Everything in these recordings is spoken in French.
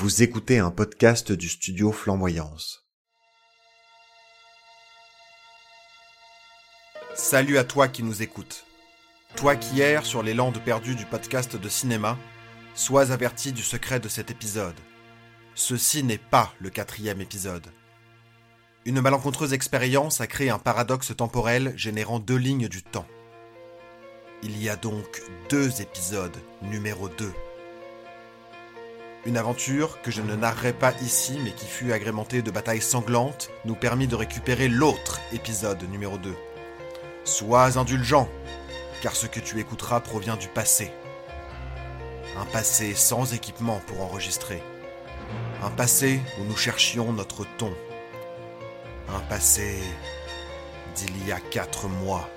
Vous écoutez un podcast du studio Flamboyance. Salut à toi qui nous écoutes. Toi qui erres sur les landes perdues du podcast de cinéma, sois averti du secret de cet épisode. Ceci n'est pas le quatrième épisode. Une malencontreuse expérience a créé un paradoxe temporel générant deux lignes du temps. Il y a donc deux épisodes numéro 2. Une aventure que je ne narrerai pas ici mais qui fut agrémentée de batailles sanglantes nous permit de récupérer l'autre épisode numéro 2. Sois indulgent, car ce que tu écouteras provient du passé. Un passé sans équipement pour enregistrer. Un passé où nous cherchions notre ton. Un passé d'il y a quatre mois.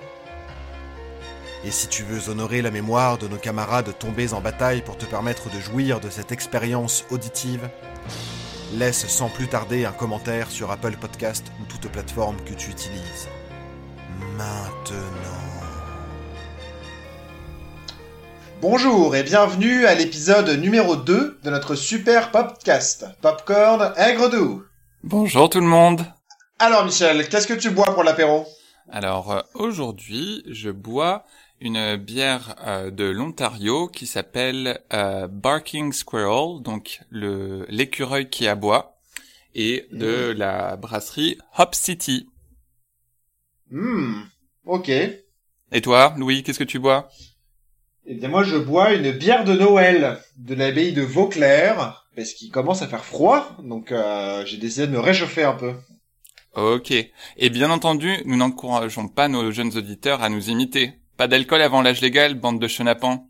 Et si tu veux honorer la mémoire de nos camarades tombés en bataille pour te permettre de jouir de cette expérience auditive, laisse sans plus tarder un commentaire sur Apple Podcast ou toute plateforme que tu utilises. Maintenant. Bonjour et bienvenue à l'épisode numéro 2 de notre super podcast, Popcorn Aigre Doux. Bonjour tout le monde. Alors Michel, qu'est-ce que tu bois pour l'apéro? Alors euh, aujourd'hui, je bois une bière euh, de l'Ontario qui s'appelle euh, Barking Squirrel, donc le l'écureuil qui aboie, et de la brasserie Hop City. Hmm, ok. Et toi, Louis, qu'est-ce que tu bois? Eh bien moi je bois une bière de Noël de l'abbaye de Vauclair, parce qu'il commence à faire froid, donc euh, j'ai décidé de me réchauffer un peu. Ok. Et bien entendu, nous n'encourageons pas nos jeunes auditeurs à nous imiter. Pas d'alcool avant l'âge légal, bande de chenapans.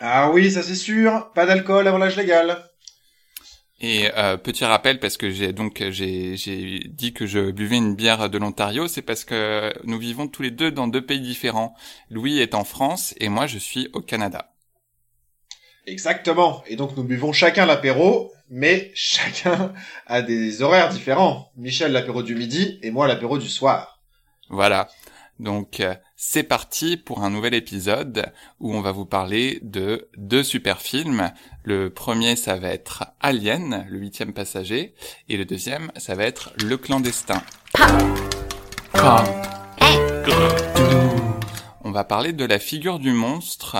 Ah oui, ça c'est sûr, pas d'alcool avant l'âge légal. Et euh, petit rappel parce que j'ai donc j'ai j'ai dit que je buvais une bière de l'Ontario, c'est parce que nous vivons tous les deux dans deux pays différents. Louis est en France et moi je suis au Canada. Exactement, et donc nous buvons chacun l'apéro, mais chacun a des horaires différents. Michel l'apéro du midi et moi l'apéro du soir. Voilà. Donc euh, c'est parti pour un nouvel épisode où on va vous parler de deux super films. Le premier ça va être Alien, le huitième passager, et le deuxième ça va être Le clandestin. On va parler de la figure du monstre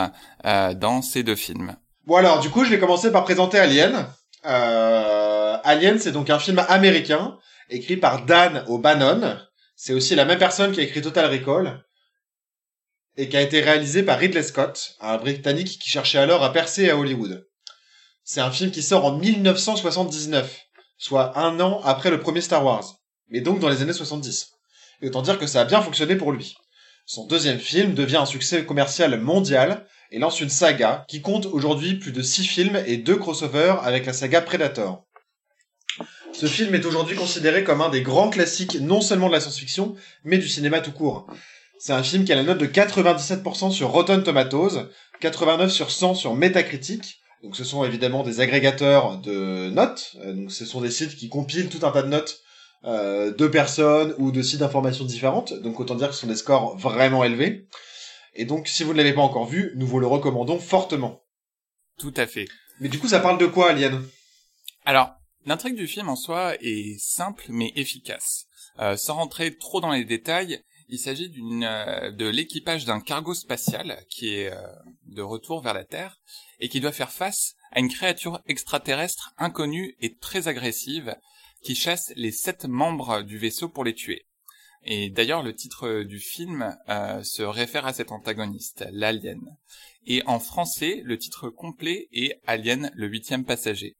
euh, dans ces deux films. Bon alors, du coup, je vais commencer par présenter Alien. Euh, Alien, c'est donc un film américain, écrit par Dan O'Bannon. C'est aussi la même personne qui a écrit Total Recall, et qui a été réalisé par Ridley Scott, un Britannique qui cherchait alors à percer à Hollywood. C'est un film qui sort en 1979, soit un an après le premier Star Wars, mais donc dans les années 70. Et autant dire que ça a bien fonctionné pour lui. Son deuxième film devient un succès commercial mondial et lance une saga qui compte aujourd'hui plus de 6 films et 2 crossovers avec la saga Predator. Ce film est aujourd'hui considéré comme un des grands classiques non seulement de la science-fiction, mais du cinéma tout court. C'est un film qui a la note de 97% sur Rotten Tomatoes, 89 sur 100 sur Metacritic. Donc ce sont évidemment des agrégateurs de notes. Donc ce sont des sites qui compilent tout un tas de notes euh, de personnes ou de sites d'informations différentes. Donc autant dire que ce sont des scores vraiment élevés. Et donc si vous ne l'avez pas encore vu, nous vous le recommandons fortement. Tout à fait. Mais du coup ça parle de quoi Alien Alors, l'intrigue du film en soi est simple mais efficace. Euh, sans rentrer trop dans les détails, il s'agit euh, de l'équipage d'un cargo spatial qui est euh, de retour vers la Terre et qui doit faire face à une créature extraterrestre inconnue et très agressive qui chasse les sept membres du vaisseau pour les tuer. Et d'ailleurs, le titre du film euh, se réfère à cet antagoniste, l'alien. Et en français, le titre complet est Alien, le huitième passager.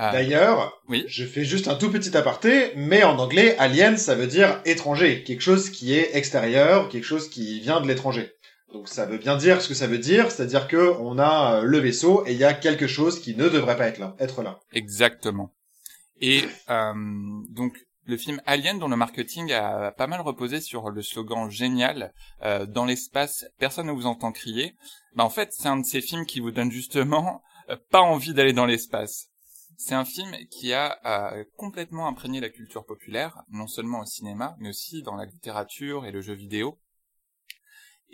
Euh, D'ailleurs, oui. je fais juste un tout petit aparté, mais en anglais, alien, ça veut dire étranger, quelque chose qui est extérieur, quelque chose qui vient de l'étranger. Donc ça veut bien dire ce que ça veut dire, c'est-à-dire que on a euh, le vaisseau et il y a quelque chose qui ne devrait pas être là. Être là. Exactement. Et euh, donc le film Alien, dont le marketing a pas mal reposé sur le slogan génial euh, dans l'espace, personne ne vous entend crier. Bah en fait, c'est un de ces films qui vous donne justement euh, pas envie d'aller dans l'espace. C'est un film qui a euh, complètement imprégné la culture populaire, non seulement au cinéma, mais aussi dans la littérature et le jeu vidéo.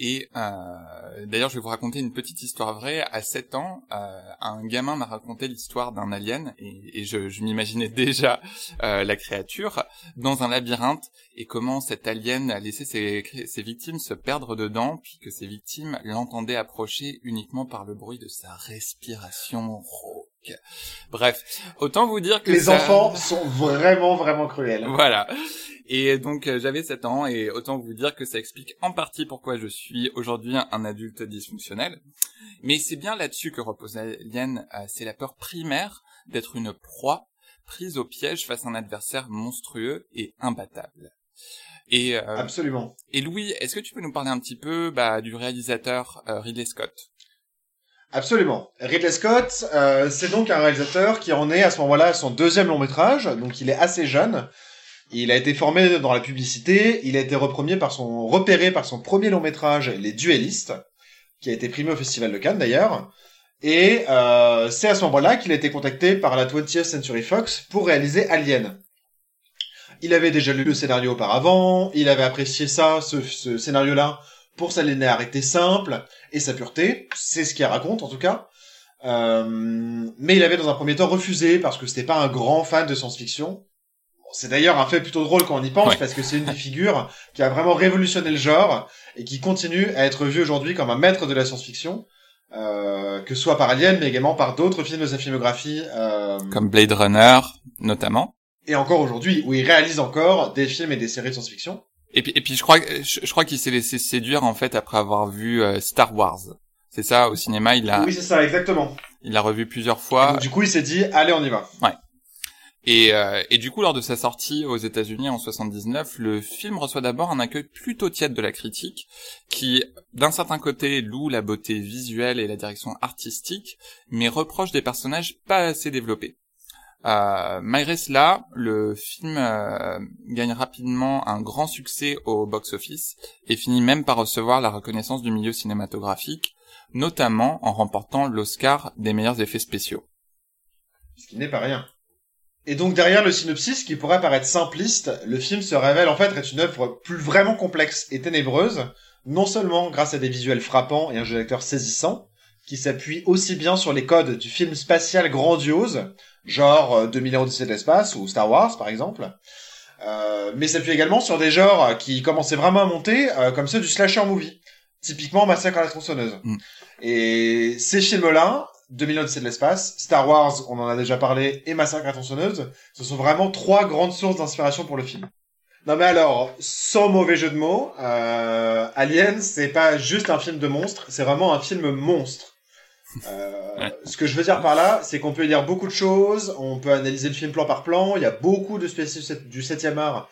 Et euh, d'ailleurs, je vais vous raconter une petite histoire vraie. À 7 ans, euh, un gamin m'a raconté l'histoire d'un alien, et, je, m'imaginais déjà la créature dans un labyrinthe, et comment cet alien a laissé ses, ses victimes se perdre dedans, puis que ces victimes l'entendaient approcher uniquement par le bruit de sa respiration rauque. Bref, autant vous dire que Les ça- enfants sont vraiment, vraiment cruels. voilà. Et donc euh, j'avais 7 ans et autant vous dire que ça explique en partie pourquoi je suis aujourd'hui un adulte dysfonctionnel. Mais c'est bien là-dessus que repose Alien, euh, c'est la peur primaire d'être une proie prise au piège face à un adversaire monstrueux et imbattable. Et, euh, Absolument. et Louis, est-ce que tu peux nous parler un petit peu bah, du réalisateur euh, Ridley Scott? Absolument. Ridley Scott, euh, c'est donc un réalisateur qui en est à ce moment-là à son deuxième long métrage, donc il est assez jeune. Il a été formé dans la publicité, il a été repremier par son, repéré par son premier long métrage, Les Duellistes, qui a été primé au Festival de Cannes d'ailleurs. Et euh, c'est à ce moment-là qu'il a été contacté par la 20th Century Fox pour réaliser Alien. Il avait déjà lu le scénario auparavant, il avait apprécié ça, ce, ce scénario-là, pour sa linéarité simple et sa pureté, c'est ce qu'il raconte en tout cas. Euh, mais il avait dans un premier temps refusé parce que c'était pas un grand fan de science-fiction. C'est d'ailleurs un fait plutôt drôle quand on y pense Ouais. parce que c'est une des figures qui a vraiment révolutionné le genre et qui continue à être vu aujourd'hui comme un maître de la science-fiction, euh, que ce soit par Alien mais également par d'autres films de sa filmographie. euh, Comme Blade Runner, notamment. et encore aujourd'hui où il réalise encore des films et des séries de science-fiction. Et puis, et puis je crois, je, je crois qu'il s'est laissé séduire en fait après avoir vu euh, Star Wars. C'est ça, au cinéma, il a, Oui c'est ça exactement. il l'a revu plusieurs fois. donc, du coup il s'est dit allez on y va. Et, euh, et du coup, lors de sa sortie aux États-Unis en 79, le film reçoit d'abord un accueil plutôt tiède de la critique, qui, d'un certain côté, loue la beauté visuelle et la direction artistique, mais reproche des personnages pas assez développés. Euh, malgré cela, le film euh, gagne rapidement un grand succès au box-office et finit même par recevoir la reconnaissance du milieu cinématographique, notamment en remportant l'Oscar des meilleurs effets spéciaux. Ce qui n'est pas rien. Et donc derrière le synopsis, qui pourrait paraître simpliste, le film se révèle en fait être une œuvre plus vraiment complexe et ténébreuse, non seulement grâce à des visuels frappants et un jeu d'acteur saisissant, qui s'appuie aussi bien sur les codes du film spatial grandiose, genre euh, 2000 ans de l'espace ou Star Wars par exemple, euh, mais s'appuie également sur des genres qui commençaient vraiment à monter, euh, comme ceux du slasher movie, typiquement Massacre à la tronçonneuse. Mm. Et ces films-là, 2000 ans de l'espace, Star Wars, on en a déjà parlé, et Massacre à la tronçonneuse, ce sont vraiment trois grandes sources d'inspiration pour le film. Non mais alors, sans mauvais jeu de mots, euh, Alien, c'est pas juste un film de monstre, c'est vraiment un film monstre. Euh. Ce que je veux dire par là, c'est qu'on peut y dire beaucoup de choses, on peut analyser le film plan par plan, il y a beaucoup de spécialistes du 7e art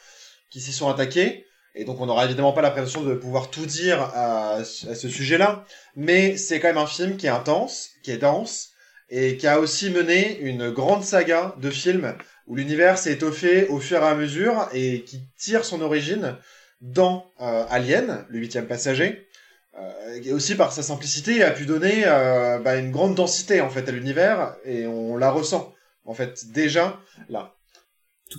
qui s'y sont attaqués, et donc on n'aura évidemment pas la prétention de pouvoir tout dire à, ce sujet-là, mais c'est quand même un film qui est intense, qui est dense, et qui a aussi mené une grande saga de films où l'univers s'est étoffé au fur et à mesure et qui tire son origine dans euh, Alien, le huitième passager, et aussi par sa simplicité a pu donner euh, bah, une grande densité en fait à l'univers et on la ressent en fait déjà là.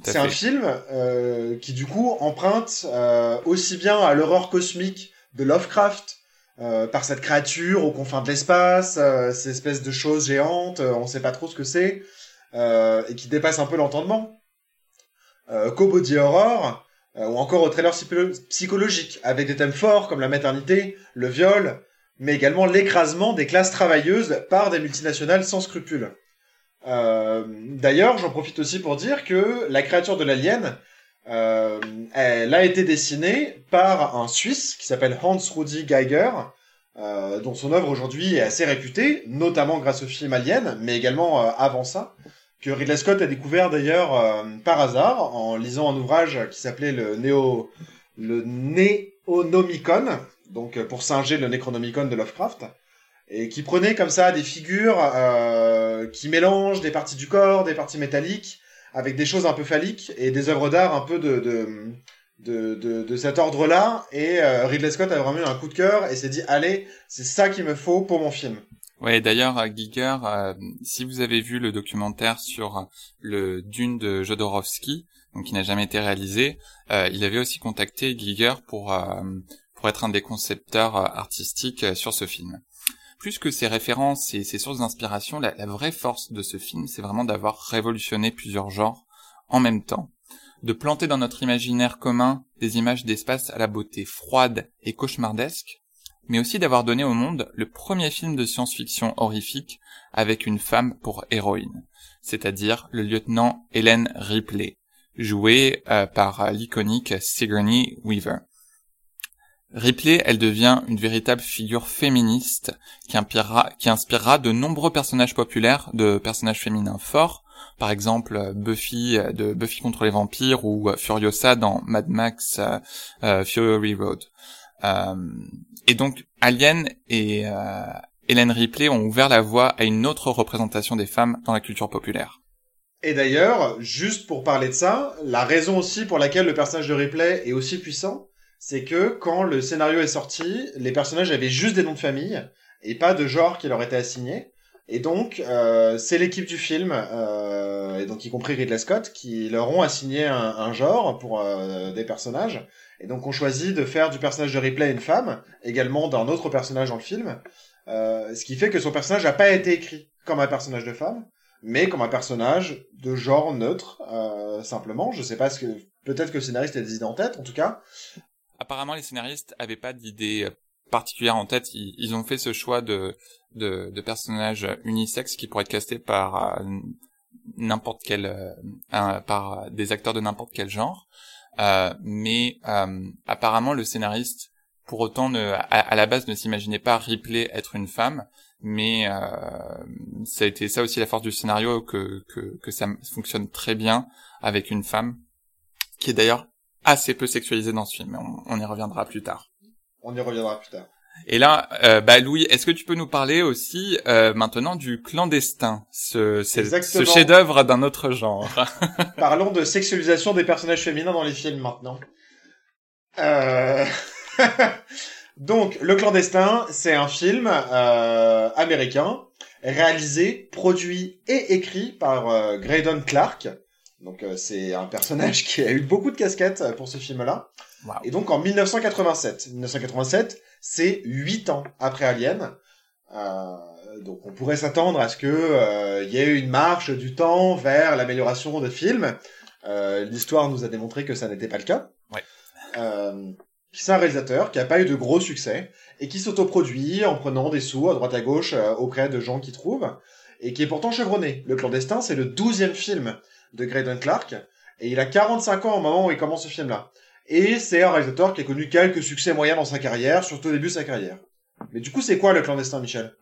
C'est un film euh, qui du coup emprunte euh, aussi bien à l'horreur cosmique de Lovecraft euh, par cette créature aux confins de l'espace, euh, ces espèces de choses géantes, euh, on sait pas trop ce que c'est, euh, et qui dépasse un peu l'entendement, euh, qu'au body horror, euh, ou encore au trailer psycholo- psychologique, avec des thèmes forts comme la maternité, le viol, mais également l'écrasement des classes travailleuses par des multinationales sans scrupules. Euh, D'ailleurs, j'en profite aussi pour dire que la créature de l'alien, euh, elle a été dessinée par un Suisse qui s'appelle Hans Rudi Geiger, dont son œuvre aujourd'hui est assez réputée, notamment grâce au film Alien, mais également avant ça, que Ridley Scott a découvert d'ailleurs euh, par hasard en lisant un ouvrage qui s'appelait le Néo le Neonomicon, donc euh, pour singer le Necronomicon de Lovecraft, et qui prenait comme ça des figures euh, qui mélangent des parties du corps, des parties métalliques, avec des choses un peu phalliques et des œuvres d'art un peu de, de, de, de, cet ordre-là. Et Ridley Scott a vraiment eu un coup de cœur et s'est dit, allez, c'est ça qu'il me faut pour mon film. Ouais, d'ailleurs, Giger, euh, si vous avez vu le documentaire sur le Dune de Jodorowsky, donc qui n'a jamais été réalisé, euh, il avait aussi contacté Giger pour euh, être un des concepteurs artistiques sur ce film. Plus que ses références et ses sources d'inspiration, la vraie force de ce film, c'est vraiment d'avoir révolutionné plusieurs genres en même temps, de planter dans notre imaginaire commun des images d'espace à la beauté froide et cauchemardesque, mais aussi d'avoir donné au monde le premier film de science-fiction horrifique avec une femme pour héroïne, c'est-à-dire le lieutenant Helen Ripley, jouée euh, par l'iconique Sigourney Weaver. Ripley, elle devient une véritable figure féministe qui inspirera, de nombreux personnages populaires, de personnages féminins forts, par exemple Buffy de Buffy contre les vampires ou Furiosa dans Mad Max euh, Fury Road. Euh, et donc Alien et euh, Hélène Ripley ont ouvert la voie à une autre représentation des femmes dans la culture populaire. Et d'ailleurs, juste pour parler de ça, la raison aussi pour laquelle le personnage de Ripley est aussi puissant, c'est que quand le scénario est sorti, les personnages avaient juste des noms de famille et pas de genre qui leur était assigné. Et donc, euh, c'est l'équipe du film, donc y compris Ridley Scott, qui leur ont assigné un, genre pour des personnages. Et donc, on choisit de faire du personnage de Ripley une femme, également d'un autre personnage dans le film. Euh, ce qui fait que son personnage n'a pas été écrit comme un personnage de femme, mais comme un personnage de genre neutre, euh, simplement. Je sais pas ce que... Peut-être que le scénariste a des idées en tête, en tout cas. Apparemment, les scénaristes avaient pas d'idées particulière en tête. Ils, ont fait ce choix de, de, de personnages qui pourraient être castés par euh, n'importe quel, euh, par des acteurs de n'importe quel genre. Euh, mais euh, apparemment, le scénariste, pour autant, ne, à, la base, ne s'imaginait pas Ripley être une femme. Mais euh, ça a été ça aussi la force du scénario que, que, que ça fonctionne très bien avec une femme qui est d'ailleurs assez peu sexualisée dans ce film. On, on y reviendra plus tard. On y reviendra plus tard. Et là, euh, bah Louis, est-ce que tu peux nous parler aussi euh, maintenant du clandestin, ce, ce chef-d'œuvre d'un autre genre? Parlons de sexualisation des personnages féminins dans les films maintenant. Euh... Donc, Le clandestin, c'est un film euh, américain réalisé, produit et écrit par euh, Graydon Clark. Donc, c'est un personnage qui a eu beaucoup de casquettes pour ce film-là. Wow. Et donc en 1987, 1987, c'est huit ans après Alien. Euh, donc on pourrait s'attendre à ce que euh, y ait une marche du temps vers l'amélioration de films. Euh, L'histoire nous a démontré que ça n'était pas le cas. Ouais. Euh, c'est un réalisateur qui a pas eu de gros succès et qui s'autoproduit en prenant des sous à droite à gauche auprès de gens qui trouvent et qui est pourtant chevronné. Le clandestin, c'est le douzième film de Graydon Clark et il a 45 ans au moment où il commence ce film-là. Et c'est un réalisateur qui a connu quelques succès moyens dans sa carrière, surtout au début de sa carrière. Mais du coup, c'est quoi le clandestin, Michel?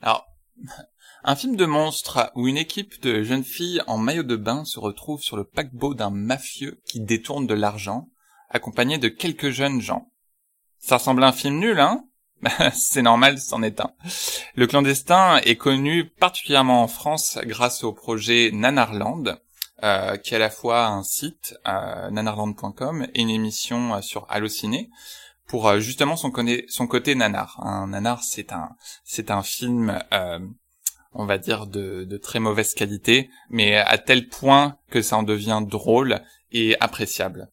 Alors, un film de monstre où une équipe de jeunes filles en maillot de bain se retrouve sur le paquebot d'un mafieux qui détourne de l'argent, accompagné de quelques jeunes gens. Ça ressemble à un film nul, hein? C'est normal, c'en est un. Le clandestin est connu particulièrement en France grâce au projet Nanarland, euh, qui est à la fois un site, euh, nanarland.com, et une émission euh, sur Allociné, pour euh, justement son, son, côté nanar. Un nanar, c'est un, c'est un film, euh, on va dire, de, de, très mauvaise qualité, mais à tel point que ça en devient drôle et appréciable.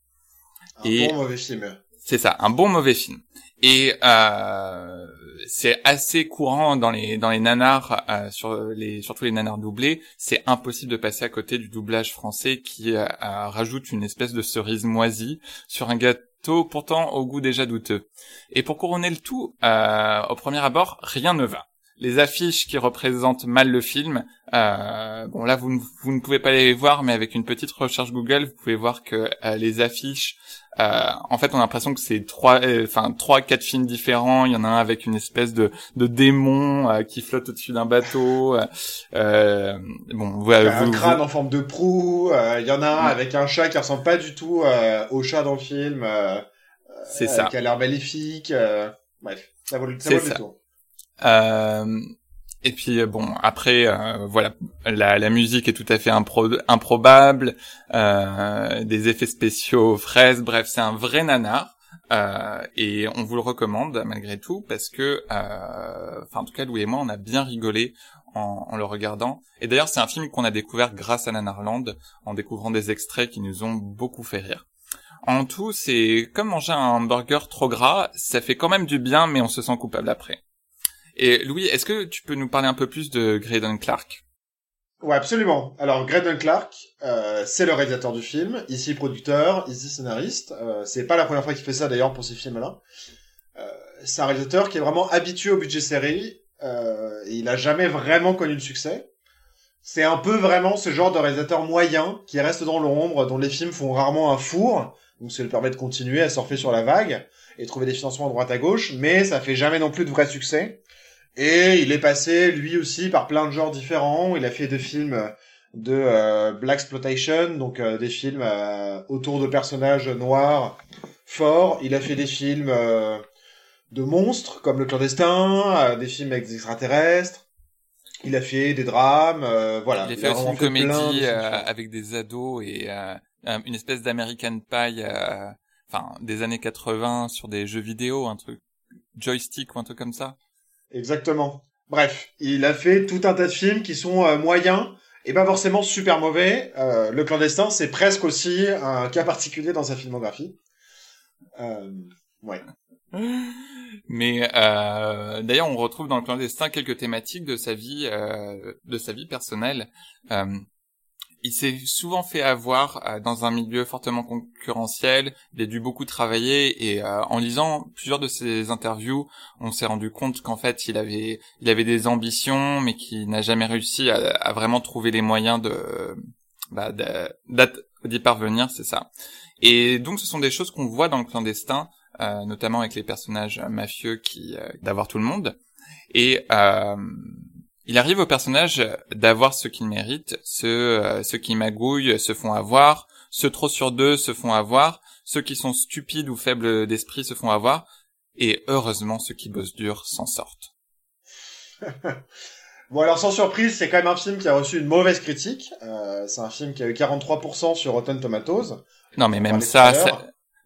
Un et bon mauvais film. C'est ça, un bon mauvais film. Et euh, c'est assez courant dans les dans les nanars, euh, sur les surtout les nanars doublés. C'est impossible de passer à côté du doublage français qui euh, rajoute une espèce de cerise moisie sur un gâteau pourtant au goût déjà douteux. Et pour couronner le tout, au premier abord, rien ne va. Les affiches qui représentent mal le film, euh, bon là vous, vous ne pouvez pas les voir, mais avec une petite recherche Google, vous pouvez voir que les affiches euh, en fait, on a l'impression que c'est trois, euh, enfin trois, quatre films différents. Il y en a un avec une espèce de, de démon euh, qui flotte au-dessus d'un bateau. Euh, bon, voilà, un crâne en forme de proue. Il y en a un avec un chat qui ressemble pas du tout au chat dans le film. c'est ça. Qui a l'air maléfique. bref, ça vaut, ça vaut le tour. Et puis euh, bon, après, euh, voilà, la, la, musique est tout à fait impro improbable, euh, des effets spéciaux fraises, bref, c'est un vrai nanar. Euh, et on vous le recommande malgré tout parce que, euh, enfin en tout cas Louis et moi on a bien rigolé en, en le regardant. Et d'ailleurs c'est un film qu'on a découvert grâce à Nanarland en découvrant des extraits qui nous ont beaucoup fait rire. En tout, c'est comme manger un hamburger trop gras, ça fait quand même du bien, mais on se sent coupable après. Et Louis, est-ce que tu peux nous parler un peu plus de Graydon Clark? Ouais, absolument. Alors, Graydon Clark, euh, c'est le réalisateur du film, ici producteur, ici scénariste. Euh, c'est pas la première fois qu'il fait ça d'ailleurs pour ces films-là. Euh, c'est un réalisateur qui est vraiment habitué au budget série. Euh, et il a jamais vraiment connu le succès. C'est un peu vraiment ce genre de réalisateur moyen qui reste dans l'ombre, dont les films font rarement un four, donc ça lui permet de continuer à surfer sur la vague et trouver des financements à droite à gauche, mais ça fait jamais non plus de vrai succès. Et il est passé lui aussi par plein de genres différents. Il a fait des films de euh, black exploitation, donc euh, des films euh, autour de personnages noirs forts. Il a fait des films euh, de monstres comme Le clandestin, des films avec des extraterrestres. Il a fait des drames, voilà. Il a fait aussi une comédie avec des ados et une espèce d'American Pie, enfin des années 80 sur des jeux vidéo, un truc joystick ou un truc comme ça. Exactement. Bref, il a fait tout un tas de films qui sont euh, moyens et pas forcément super mauvais. Euh, le clandestin, c'est presque aussi un cas particulier dans sa filmographie. Euh, ouais. Mais euh, d'ailleurs, on retrouve dans le clandestin quelques thématiques de sa vie, euh, de sa vie personnelle. Euh, il s'est souvent fait avoir euh, dans un milieu fortement concurrentiel. Il a dû beaucoup travailler et euh, en lisant plusieurs de ses interviews, on s'est rendu compte qu'en fait il avait il avait des ambitions, mais qu'il n'a jamais réussi à, vraiment trouver les moyens de bah, d'y parvenir, c'est ça. Et donc ce sont des choses qu'on voit dans le clandestin, euh, notamment avec les personnages mafieux qui d'avoir tout le monde. Et il arrive au personnage d'avoir ce qu'il mérite, ceux, euh, ceux qui magouillent se font avoir, ceux trop sur deux se font avoir, ceux qui sont stupides ou faibles d'esprit se font avoir, et heureusement ceux qui bossent dur s'en sortent. bon alors sans surprise, c'est quand même un film qui a reçu une mauvaise critique. Euh, c'est un film qui a eu 43% sur Rotten Tomatoes. Non mais même ça,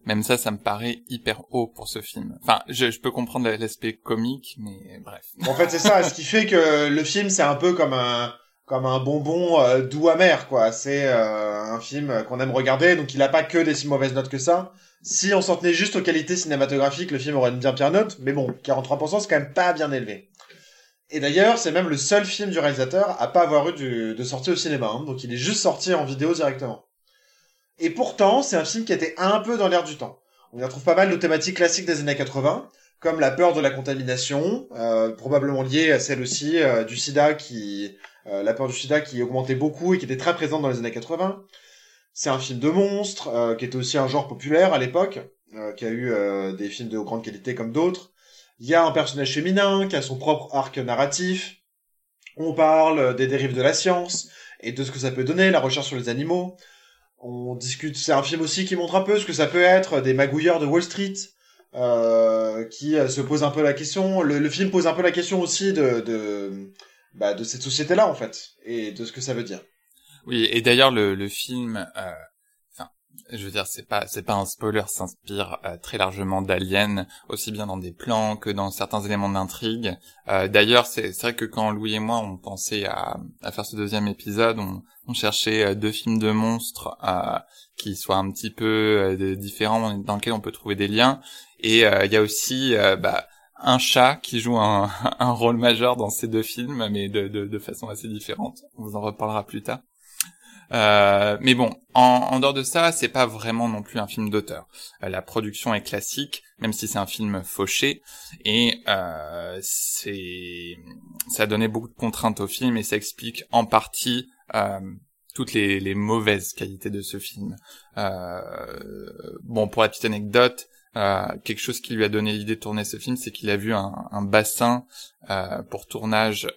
même ça, ça me paraît hyper haut pour ce film. Enfin, je, peux comprendre l'aspect comique, mais bref. En fait, c'est ça. ce qui fait que le film, c'est un peu comme un comme un bonbon euh, doux amer, quoi. C'est euh, un film qu'on aime regarder, donc il a pas que des si mauvaises notes que ça. Si on s'en tenait juste aux qualités cinématographiques, le film aurait une bien pire note, mais bon, 43%, c'est quand même pas bien élevé. Et d'ailleurs, c'est même le seul film du réalisateur à pas avoir eu de sortie au cinéma, hein. donc il est juste sorti en vidéo directement. Et pourtant, c'est un film qui était un peu dans l'air du temps. On y retrouve pas mal de thématiques classiques des années 80, comme la peur de la contamination, euh, probablement liée à celle aussi euh, du sida qui... Euh, la peur du sida qui augmentait beaucoup et qui était très présente dans les années 80. C'est un film de monstre, qui était aussi un genre populaire à l'époque, qui a eu des films de grande qualité comme d'autres. Il y a un personnage féminin qui a son propre arc narratif. On parle des dérives de la science et de ce que ça peut donner, la recherche sur les animaux. On discute, c'est un film aussi qui montre un peu ce que ça peut être des magouilleurs de Wall Street, euh, qui euh, se pose un peu la question. Le, film pose un peu la question aussi de de, bah, de cette société-là en fait et de ce que ça veut dire. Oui, et d'ailleurs le, le film euh, je veux dire, c'est pas c'est pas un spoiler, s'inspire euh, très largement d'Alien, aussi bien dans des plans que dans certains éléments d'intrigue. Euh, D'ailleurs, c'est vrai que quand Louis et moi on pensait à, à faire ce deuxième épisode, on, on cherchait euh, deux films de monstres euh, qui soient un petit peu différents, dans lesquels on peut trouver des liens. Et il y a aussi bah, un chat qui joue un, un, rôle majeur dans ces deux films, mais de, de, de façon assez différente. On vous en reparlera plus tard. Euh, mais bon, en, en, dehors de ça, c'est pas vraiment non plus un film d'auteur. Euh, la production est classique, même si c'est un film fauché, et euh, c'est ça a donné beaucoup de contraintes au film et ça explique en partie toutes les, mauvaises qualités de ce film. Bon, pour la petite anecdote, quelque chose qui lui a donné l'idée de tourner ce film, c'est qu'il a vu un, un bassin pour tournage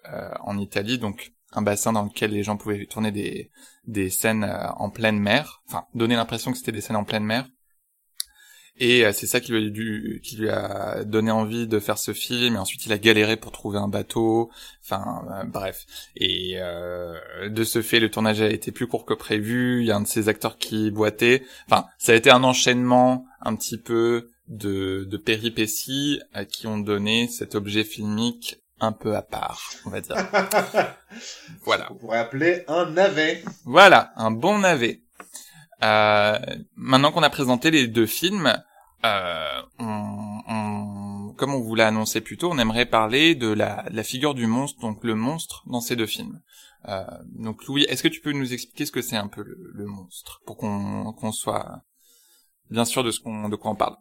en Italie, donc un bassin dans lequel les gens pouvaient tourner des, des scènes euh, en pleine mer, enfin donner l'impression que c'était des scènes en pleine mer. Et euh, c'est ça qui lui, a dû, lui a donné envie de faire ce film. Et ensuite, il a galéré pour trouver un bateau. Enfin, euh, bref. Et de ce fait, le tournage a été plus court que prévu. Il y a un de ses acteurs qui boitait. Enfin, ça a été un enchaînement un petit peu de, de péripéties qui ont donné cet objet filmique un peu à part, on va dire. voilà. Pourrait appeler un navet. Voilà, un bon navet. Euh, maintenant qu'on a présenté les deux films, euh, on, on, comme on vous l'a annoncé plus tôt, on aimerait parler de la, la, figure du monstre, donc le monstre dans ces deux films. Euh, donc Louis, est-ce que tu peux nous expliquer ce que c'est un peu le, le monstre, pour qu'on qu'on soit bien sûr de ce qu'on de quoi on parle?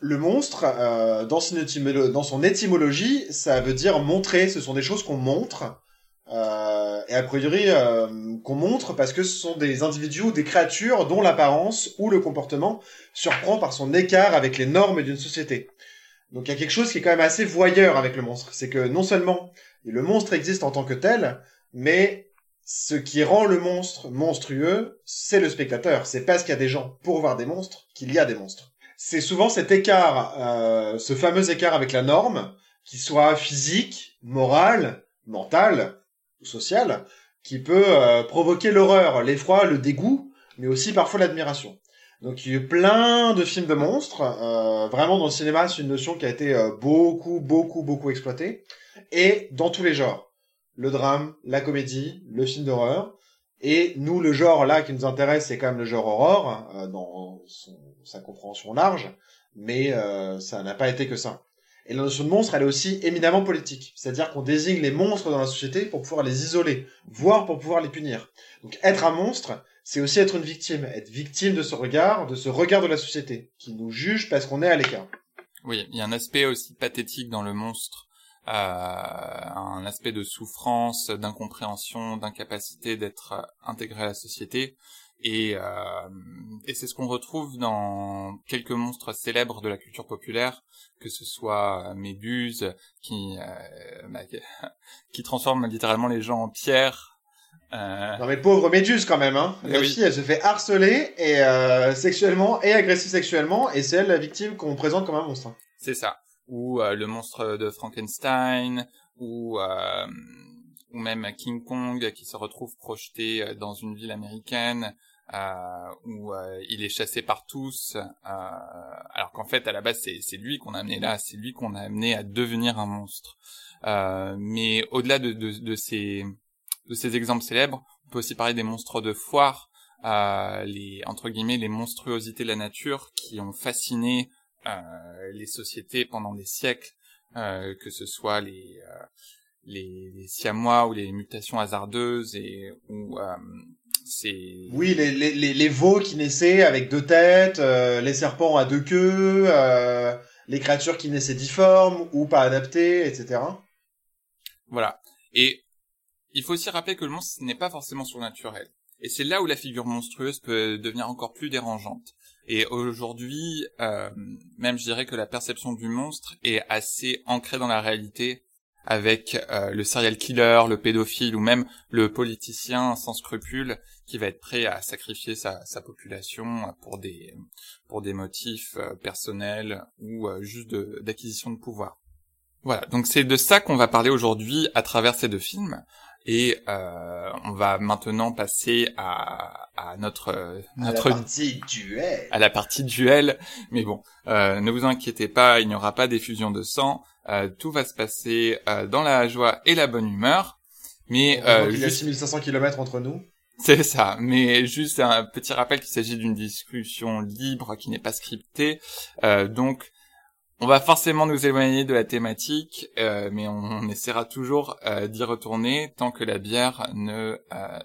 Le monstre, euh, dans, son étymologie, ça veut dire montrer. Ce sont des choses qu'on montre. Euh, et a priori, euh, qu'on montre parce que ce sont des individus ou des créatures dont l'apparence ou le comportement surprend par son écart avec les normes d'une société. Donc il y a quelque chose qui est quand même assez voyeur avec le monstre. C'est que non seulement le monstre existe en tant que tel, mais ce qui rend le monstre monstrueux, c'est le spectateur. C'est parce qu'il y a des gens pour voir des monstres qu'il y a des monstres c'est souvent cet écart, euh, ce fameux écart avec la norme, qui soit physique, moral, mental ou social, qui peut euh, provoquer l'horreur, l'effroi, le dégoût, mais aussi parfois l'admiration. Donc il y a eu plein de films de monstres. Euh, vraiment dans le cinéma, c'est une notion qui a été beaucoup, beaucoup, beaucoup exploitée. Et dans tous les genres. Le drame, la comédie, le film d'horreur. Et nous, le genre là qui nous intéresse, c'est quand même le genre horreur, euh, dans sa compréhension large, mais euh, ça n'a pas été que ça. Et la notion de monstre, elle est aussi éminemment politique. C'est-à-dire qu'on désigne les monstres dans la société pour pouvoir les isoler, voire pour pouvoir les punir. Donc être un monstre, c'est aussi être une victime, être victime de ce regard, de ce regard de la société, qui nous juge parce qu'on est à l'écart. Oui, il y a un aspect aussi pathétique dans le monstre un aspect de souffrance, d'incompréhension, d'incapacité d'être intégré à la société. Et, euh, et c'est ce qu'on retrouve dans quelques monstres célèbres de la culture populaire, que ce soit Méduse, qui, euh, bah, qui transforme littéralement les gens en pierre. Euh... Non mais pauvre Méduse quand même, hein. La fille, elle se fait harceler et euh, sexuellement et agresser sexuellement, et c'est elle la victime qu'on présente comme un monstre. Hein. C'est ça ou euh, le monstre de Frankenstein, ou euh, ou même King Kong qui se retrouve projeté euh, dans une ville américaine où il est chassé par tous, alors qu'en fait à la base c'est lui qu'on a amené là, c'est lui qu'on a amené à devenir un monstre. mais au-delà de, de, de, ces de ces exemples célèbres, on peut aussi parler des monstres de foire, les entre guillemets les monstruosités de la nature qui ont fasciné euh, les sociétés pendant des siècles, euh, que ce soit les, euh, les, les siamois ou les mutations hasardeuses et ou c'est oui les, les, les, veaux qui naissaient avec deux têtes, les serpents à deux queues, les créatures qui naissaient difformes ou pas adaptées, etc. Voilà. Et il faut aussi rappeler que le monstre n'est pas forcément surnaturel. Et c'est là où la figure monstrueuse peut devenir encore plus dérangeante. Et aujourd'hui, euh, même je dirais que la perception du monstre est assez ancrée dans la réalité avec euh, le serial killer, le pédophile ou même le politicien sans scrupules qui va être prêt à sacrifier sa, population pour des motifs euh, personnels ou juste d'acquisition de pouvoir. Voilà, donc c'est de ça qu'on va parler aujourd'hui à travers ces deux films. Et euh, on va maintenant passer à, à notre notre à la partie duel. À la partie duel. Mais bon, euh, ne vous inquiétez pas, il n'y aura pas d'effusion de sang. Euh, tout va se passer euh, dans la joie et la bonne humeur. Mais euh, il y a 6500 km entre nous. C'est ça, mais juste un petit rappel qu'il s'agit d'une discussion libre qui n'est pas scriptée. Euh, donc on va forcément nous éloigner de la thématique, euh, mais on, essaiera toujours euh, d'y retourner tant que la bière euh,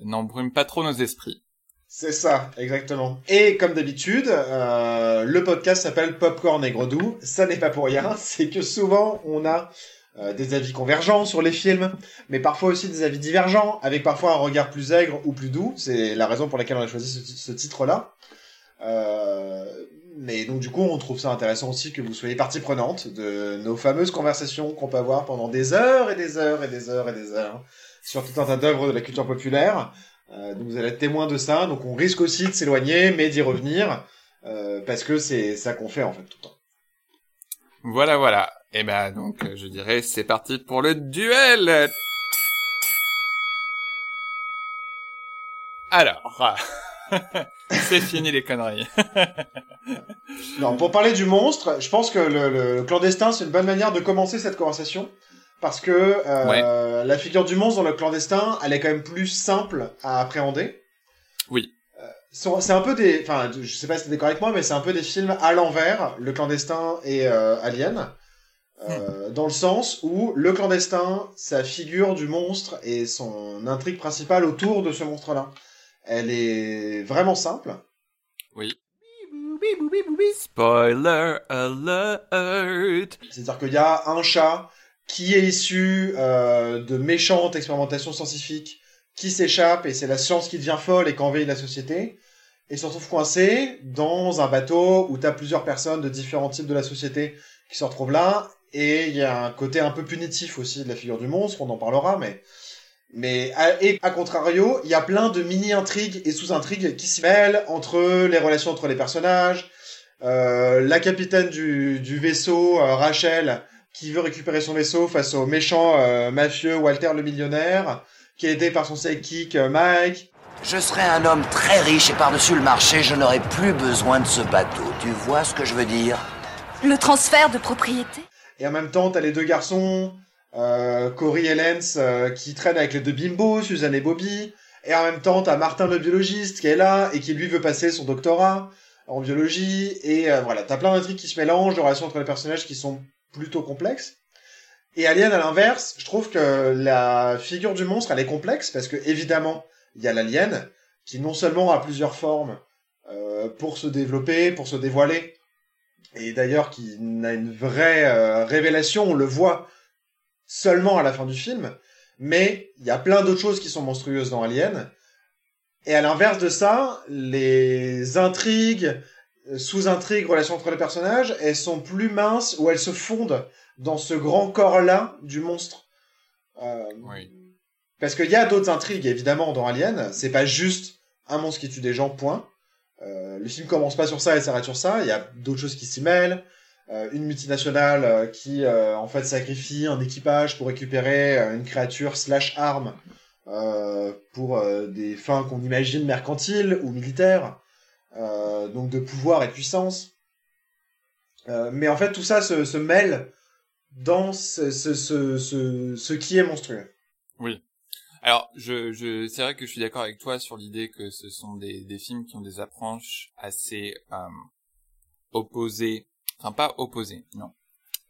n'embrume pas trop nos esprits. C'est ça, exactement. Et comme d'habitude, le podcast s'appelle Popcorn et Doux. Ça n'est pas pour rien, c'est que souvent on a des avis convergents sur les films, mais parfois aussi des avis divergents, avec parfois un regard plus aigre ou plus doux. C'est la raison pour laquelle on a choisi ce, titre-là. Mais donc du coup, on trouve ça intéressant aussi que vous soyez partie prenante de nos fameuses conversations qu'on peut avoir pendant des heures et des heures et des heures et des heures sur tout un tas d'œuvres de la culture populaire. Euh, donc vous allez être témoin de ça, donc on risque aussi de s'éloigner, mais d'y revenir, euh, parce que c'est ça qu'on fait en fait tout le temps. Voilà, voilà. Et eh ben donc je dirais c'est parti pour le duel. Alors. c'est fini les conneries. non, pour parler du monstre, je pense que le, clandestin, c'est une bonne manière de commencer cette conversation. Parce que euh, la figure du monstre dans le clandestin, elle est quand même plus simple à appréhender. Oui. Euh, c'est un peu des, enfin, je sais pas si t'es d'accord avec moi, mais c'est un peu des films à l'envers, Le Clandestin et euh, Alien, euh, dans le sens où Le Clandestin, sa figure du monstre et son intrigue principale autour de ce monstre-là, elle est vraiment simple. Oui. Spoiler alert. C'est-à-dire qu'il y a un chat qui est issu euh, de méchantes expérimentations scientifiques qui s'échappe et c'est la science qui devient folle et qu'envahit la société et se retrouve coincé dans un bateau où tu as plusieurs personnes de différents types de la société qui se retrouvent là et il y a un côté un peu punitif aussi de la figure du monstre, on en parlera mais mais à, et à contrario, il y a plein de mini-intrigues et sous-intrigues qui s'y mêlent entre les relations entre les personnages, euh, la capitaine du, du vaisseau, euh, Rachel, qui veut récupérer son vaisseau face au méchant euh, mafieux Walter le millionnaire, qui est aidé par son sidekick euh, Mike. Je serai un homme très riche et par-dessus le marché, je n'aurai plus besoin de ce bateau. Tu vois ce que je veux dire? Le transfert de propriété? Et en même temps, t'as les deux garçons, euh, Cory Lance, euh, qui traînent avec les deux bimbos, Suzanne et Bobby. Et en même temps, t'as Martin le biologiste qui est là et qui lui veut passer son doctorat en biologie. Et euh, voilà, t'as plein d'intrigues qui se mélangent, de relations entre les personnages qui sont plutôt complexes. Et Alien, à l'inverse, je trouve que la figure du monstre, elle est complexe parce que évidemment, il y a l'alien qui non seulement a plusieurs formes euh, pour se développer, pour se dévoiler, et d'ailleurs qui a une vraie révélation, on le voit seulement à la fin du film, mais il y a plein d'autres choses qui sont monstrueuses dans Alien. Et à l'inverse de ça, les intrigues, euh, sous-intrigues, relations entre les personnages, elles sont plus minces ou elles se fondent dans ce grand corps-là du monstre. Euh, Oui. Parce qu'il y a d'autres intrigues, évidemment, dans Alien. C'est pas juste un monstre qui tue des gens, point. Euh, le film commence pas sur ça et s'arrête sur ça. Il y a d'autres choses qui s'y mêlent. Euh, une multinationale euh, qui, euh, en fait, sacrifie un équipage pour récupérer une créature slash arme pour des fins qu'on imagine mercantiles ou militaires. Donc de pouvoir et puissance. Mais en fait, tout ça se, se mêle dans ce, ce, ce, ce, ce qui est monstrueux. Oui. Alors, je, je, c'est vrai que je suis d'accord avec toi sur l'idée que ce sont des, des films qui ont des approches assez euh, opposées, enfin pas opposées, non,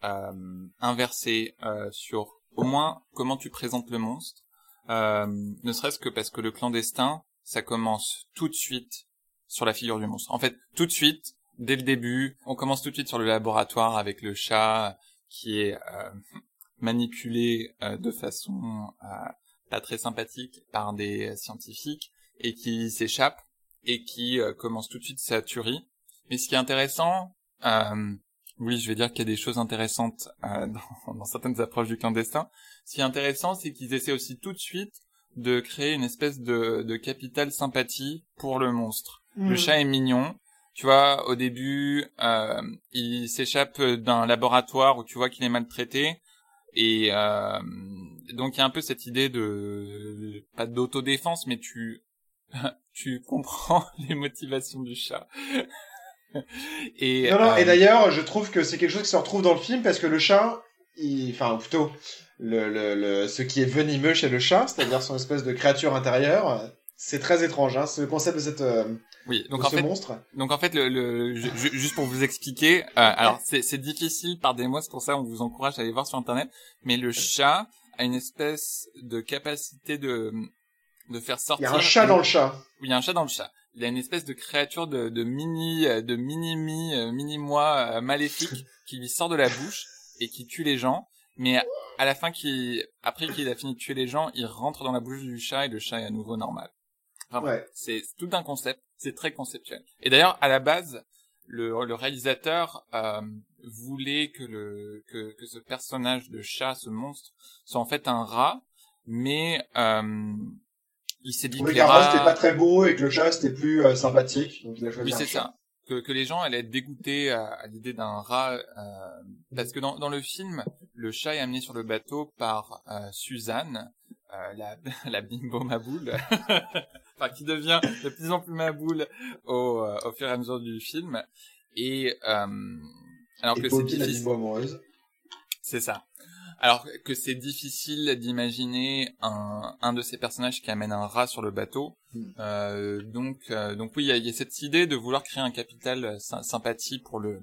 euh, inversées euh, sur au moins comment tu présentes le monstre, euh, ne serait-ce que parce que le clandestin, ça commence tout de suite sur la figure du monstre. En fait, tout de suite, dès le début, on commence tout de suite sur le laboratoire avec le chat qui est euh, manipulé euh, de façon euh, pas très sympathique par des scientifiques et qui s'échappe et qui commence tout de suite sa tuerie. Mais ce qui est intéressant, oui, je vais dire qu'il y a des choses intéressantes euh, dans, dans certaines approches du clandestin. Ce qui est intéressant, c'est qu'ils essaient aussi tout de suite de créer une espèce de, de capital sympathie pour le monstre. Le chat est mignon. Tu vois, au début, euh, il s'échappe d'un laboratoire où tu vois qu'il est maltraité. Et euh, donc il y a un peu cette idée de pas d'autodéfense, mais tu tu comprends les motivations du chat. et Non, non, euh, et d'ailleurs, je trouve que c'est quelque chose qui se retrouve dans le film parce que le chat, il... enfin, plutôt, le, le, le, ce qui est venimeux chez le chat, c'est-à-dire son espèce de créature intérieure, euh, c'est très étrange, hein, c'est le concept de, cette, euh, oui, donc de en ce fait, monstre. Donc en fait, le, le ju- ju- juste pour vous expliquer, euh, alors c'est difficile par des mots, c'est pour ça on vous encourage à aller voir sur internet. Mais le chat a une espèce de capacité de de faire Il y sortir. a un chat dans le chat. Oui, il y a un chat dans le chat. Il a une espèce de créature de, de mini de mini mi mini moi euh, maléfique qui lui sort de la bouche et qui tue les gens. Mais à la fin, qui après qu'il a fini de tuer les gens, il rentre dans la bouche du chat et le chat est à nouveau normal. Enfin, Ouais. c'est tout un concept, c'est très conceptuel. Et d'ailleurs, à la base, le, le réalisateur euh, voulait que le que, que ce personnage de chat, ce monstre, soit en fait un rat, mais euh, il s'est dit que les qu'un rat, c'était rats, pas très beau et que le chat, c'était plus euh, sympathique. Donc il a choisi oui c'est ça, que, que les gens allaient être dégoûtés à, à l'idée d'un rat, euh, parce que dans, dans le film, le chat est amené sur le bateau par euh, Suzanne, euh, la, la bimbo maboule, enfin qui devient de plus en plus maboule au, euh, au fur et à mesure du film, et euh, alors Et que c'est amoureuse. c'est ça. Alors que c'est difficile d'imaginer un, un de ces personnages qui amène un rat sur le bateau. Hmm. Euh, donc, euh, donc oui, il y a, y a, cette idée de vouloir créer un capital sy sympathie pour le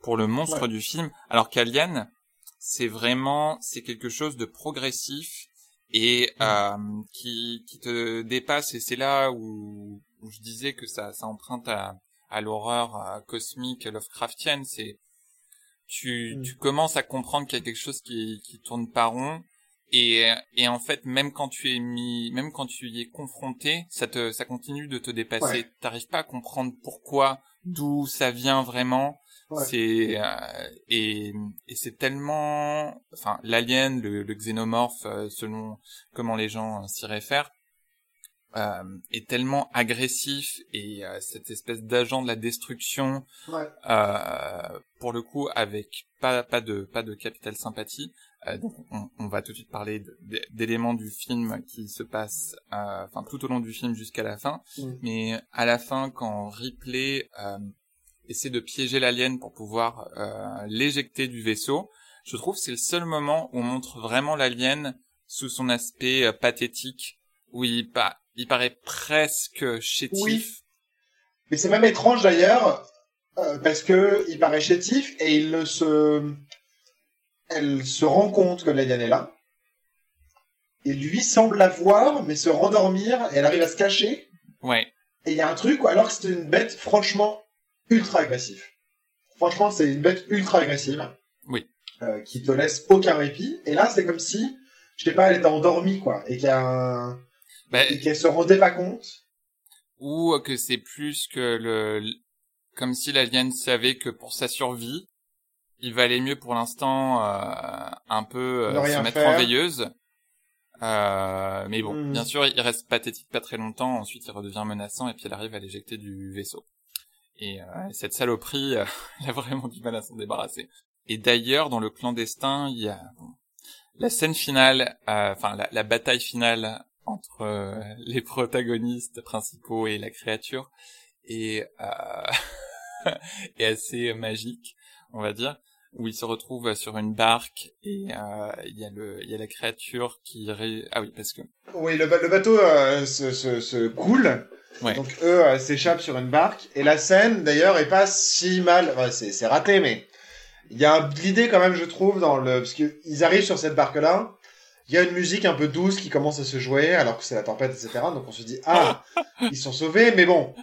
pour le monstre Ouais. du film, alors qu'Alien, c'est vraiment c'est quelque chose de progressif et Hmm. euh, qui qui te dépasse. Et c'est là où, où je disais que ça ça emprunte à à l'horreur euh, cosmique Lovecraftienne. C'est tu, Mm. tu commences à comprendre qu'il y a quelque chose qui, qui tourne pas rond et, et en fait même quand tu es mis même quand tu y es confronté ça te ça continue de te dépasser Ouais. t'arrives pas à comprendre pourquoi d'où ça vient vraiment Ouais. c'est euh, et, et c'est tellement enfin l'alien le, le xénomorphe euh, selon comment les gens euh, s'y réfèrent euh, est tellement agressif et euh, cette espèce d'agent de la destruction Ouais. euh, pour le coup avec pas pas de pas de capital sympathie Euh, donc on, on va tout de suite parler d'éléments du film qui se passent euh, enfin tout au long du film jusqu'à la fin Mm. mais à la fin quand Ripley euh, essaie de piéger l'alien pour pouvoir euh, l'éjecter du vaisseau je trouve c'est le seul moment où on montre vraiment l'alien sous son aspect pathétique où il, pa- il paraît presque chétif Oui. Mais c'est même étrange d'ailleurs, euh, parce que il paraît chétif et il se, elle se rend compte que l'alien est là. Et lui semble la voir, mais se rendormir, et elle arrive à se cacher. ouais Et il y a un truc, alors que c'est une bête franchement ultra agressive. Franchement, c'est une bête ultra agressive. Oui. Euh, qui te laisse aucun répit. Et là, c'est comme si, je sais pas, elle était endormie, quoi. Et qu'il y a un... Bah, et qu'elle se rendait pas compte. ou que c'est plus que le comme si l'alien savait que pour sa survie il valait mieux pour l'instant euh, un peu euh, se mettre faire. en veilleuse Euh, mais bon Mm. bien sûr il reste pathétique pas très longtemps ensuite il redevient menaçant et puis elle arrive à l'éjecter du vaisseau et euh, cette saloperie euh, elle a vraiment du mal à s'en débarrasser et d'ailleurs dans le clandestin il y a bon, la scène finale euh, enfin la, la bataille finale entre euh, les protagonistes principaux et la créature est, euh, est assez magique, on va dire, où ils se retrouvent sur une barque et euh, il y a le il y a la créature qui ré... ah oui parce que Oui, le, ba- le bateau euh, se, se, se coule. Ouais. Donc eux euh, s'échappent sur une barque. Et la scène, d'ailleurs, est pas si mal. Enfin, c'est, raté, mais il y a l'idée quand même, je trouve, dans le parce que ils arrivent sur cette barque-là. Il y a une musique un peu douce qui commence à se jouer, alors que c'est la tempête, etc. Donc on se dit ah, ils sont sauvés, mais bon.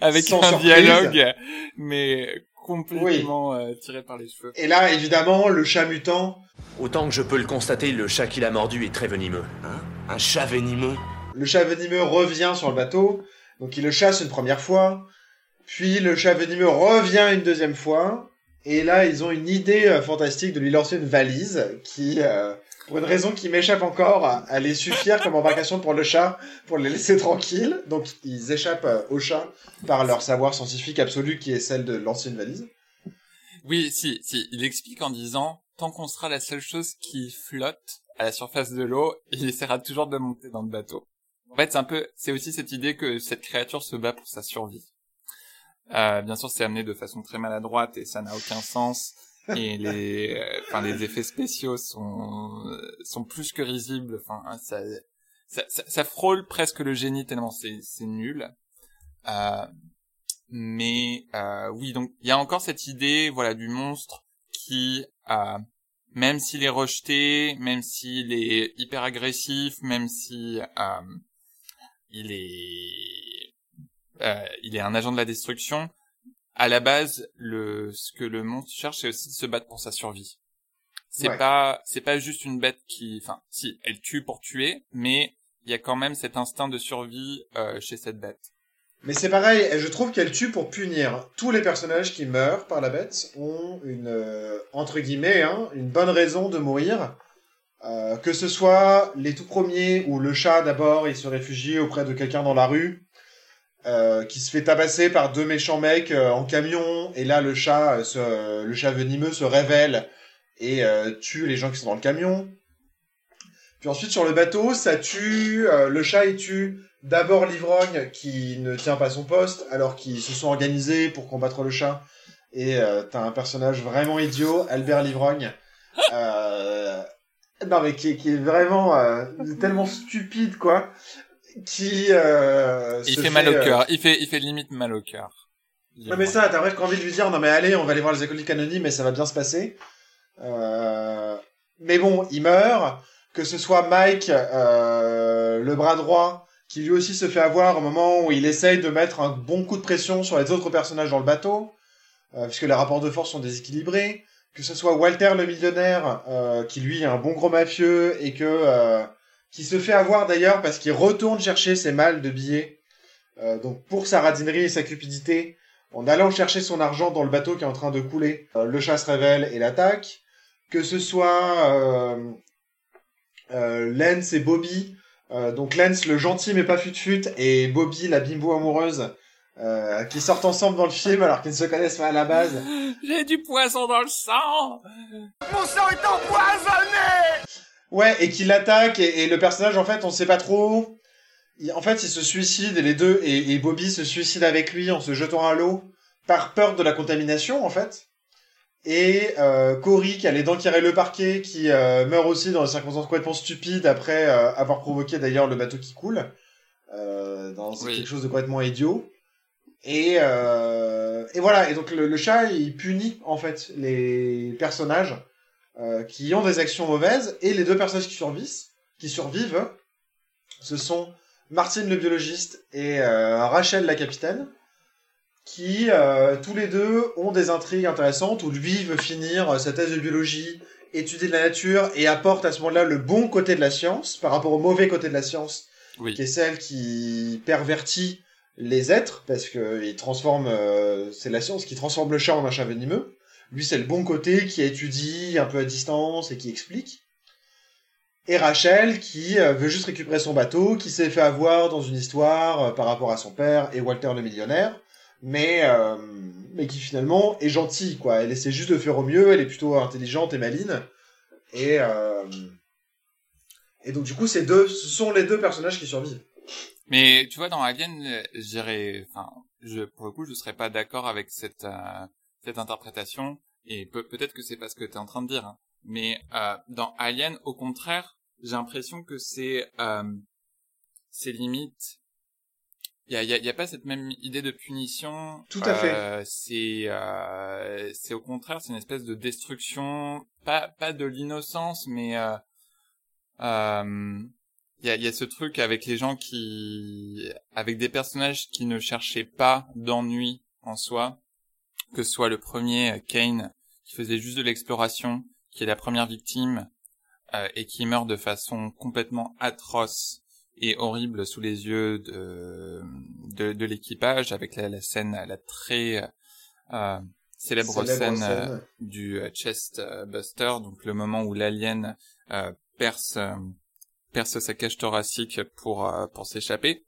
avec Sans un surprise. dialogue mais complètement euh, tiré par les cheveux. Et là, évidemment, le chat mutant, Autant que je peux le constater, le chat qui l'a mordu est très venimeux. Hein? Un chat venimeux? Le chat venimeux revient sur le bateau. Donc il le chasse une première fois, puis le chat venimeux revient une deuxième fois. Et là, ils ont une idée euh, fantastique de lui lancer une valise qui, euh, pour une raison qui m'échappe encore, allait suffire comme embarcation pour le chat, pour le laisser tranquille. Donc ils échappent euh, au chat par leur savoir scientifique absolu qui est celle de lancer une valise. Oui, si, si, il explique en disant tant qu'on sera la seule chose qui flotte à la surface de l'eau, il essaiera toujours de monter dans le bateau. En fait, c'est un peu, c'est aussi cette idée que cette créature se bat pour sa survie. Euh, bien sûr, c'est amené de façon très maladroite et ça n'a aucun sens. Et les, euh, enfin, les effets spéciaux sont sont plus que risibles. Enfin, ça, ça, ça, ça frôle presque le génie tellement c'est c'est nul. Euh, mais euh, oui, donc il y a encore cette idée, voilà, du monstre qui, euh, même s'il est rejeté, même s'il est hyper agressif, même si euh, il est, euh, il est un agent de la destruction, à la base, le ce que le monstre cherche, c'est aussi de se battre pour sa survie. C'est Ouais. pas, c'est pas juste une bête qui, enfin, si, elle tue pour tuer, mais il y a quand même cet instinct de survie euh, chez cette bête. Mais c'est pareil, je trouve qu'elle tue pour punir. Tous les personnages qui meurent par la bête ont une, euh, entre guillemets, hein, une bonne raison de mourir. Euh, que ce soit les tout premiers où le chat d'abord il se réfugie auprès de quelqu'un dans la rue, euh, qui se fait tabasser par deux méchants mecs euh, en camion, et là le chat, euh, se- le chat venimeux se révèle et euh, tue les gens qui sont dans le camion. Puis ensuite sur le bateau, ça tue, euh, le chat il tue d'abord l'ivrogne qui ne tient pas son poste alors qu'ils se sont organisés pour combattre le chat. Et euh, t'as un personnage vraiment idiot, Albert l'ivrogne, euh, Non, mais qui, est- qui est vraiment euh, tellement stupide, quoi. Qui. Euh, Il fait mal au euh, cœur. Il fait, il fait limite mal au cœur. Non mais ça, t'as presque envie de lui dire, non mais allez, on va aller voir les alcooliques anonymes et ça va bien se passer. Euh... Mais bon, il meurt. Que ce soit Mike, euh, le bras droit, qui lui aussi se fait avoir au moment où il essaye de mettre un bon coup de pression sur les autres personnages dans le bateau, euh, puisque les rapports de force sont déséquilibrés. Que ce soit Walter le millionnaire, euh, qui lui est un bon gros mafieux et que euh, qui se fait avoir d'ailleurs parce qu'il retourne chercher ses malles de billets. Euh, donc pour sa radinerie et sa cupidité, en allant chercher son argent dans le bateau qui est en train de couler, euh, le chat se révèle et l'attaque. Que ce soit euh, euh, Lance et Bobby, euh, donc Lance le gentil mais pas fut-fut, et Bobby la bimbo amoureuse, euh, qui sortent ensemble dans le film alors qu'ils ne se connaissent pas à la base. J'ai du poisson dans le sang. Ouais, et qui l'attaque, et, et le personnage, en fait, on sait pas trop. Il- en fait, il se suicide, et les deux, et, et Bobby se suicide avec lui en se jetant à l'eau, par peur de la contamination, en fait. Et euh, Cory, qui a les dents qui le parquet, qui euh, meurt aussi dans des circonstances complètement stupides après euh, avoir provoqué d'ailleurs le bateau qui coule. Dans Oui. quelque chose de complètement idiot. Et, et voilà, et donc le, le chat, il punit, en fait, les personnages euh, qui ont des actions mauvaises et les deux personnages qui survivent, qui survivent, ce sont Martine le biologiste et euh, Rachel la capitaine, qui euh, tous les deux ont des intrigues intéressantes où lui veut finir sa thèse de biologie, étudier de la nature et apporte à ce moment-là le bon côté de la science par rapport au mauvais côté de la science, Oui. qui est celle qui pervertit les êtres parce que il transforme, c'est la science qui transforme le chat en un chat venimeux. Lui, c'est le bon côté qui étudie un peu à distance et qui explique. Et Rachel, qui euh, veut juste récupérer son bateau, qui s'est fait avoir dans une histoire euh, par rapport à son père et Walter le millionnaire, mais, euh, mais qui finalement est gentille, quoi. Elle essaie juste de faire au mieux, elle est plutôt intelligente et maline. Et, et donc, du coup, ces deux, ce sont les deux personnages qui survivent. Mais tu vois, dans Alien, je dirais, enfin, je, pour le coup, je serais pas d'accord avec cette cette interprétation. Et peut- peut-être que c'est pas ce que tu es en train de dire. hein. Mais euh, dans Alien, au contraire, j'ai l'impression que c'est euh, c'est limite. Il y a, y a- y a pas cette même idée de punition. Tout à fait. Euh, c'est euh, c'est au contraire, c'est une espèce de destruction, pas pas de l'innocence, mais euh, euh, il y a, il y a ce truc avec les gens qui, avec des personnages qui ne cherchaient pas d'ennui en soi, que ce soit le premier, euh, Kane, qui faisait juste de l'exploration, qui est la première victime, euh, et qui meurt de façon complètement atroce et horrible sous les yeux de, de, de l'équipage, avec la, la scène, la très euh, célèbre, scène, euh, du chest buster, donc le moment où l'alien euh, perce perce sa cage thoracique pour pour s'échapper.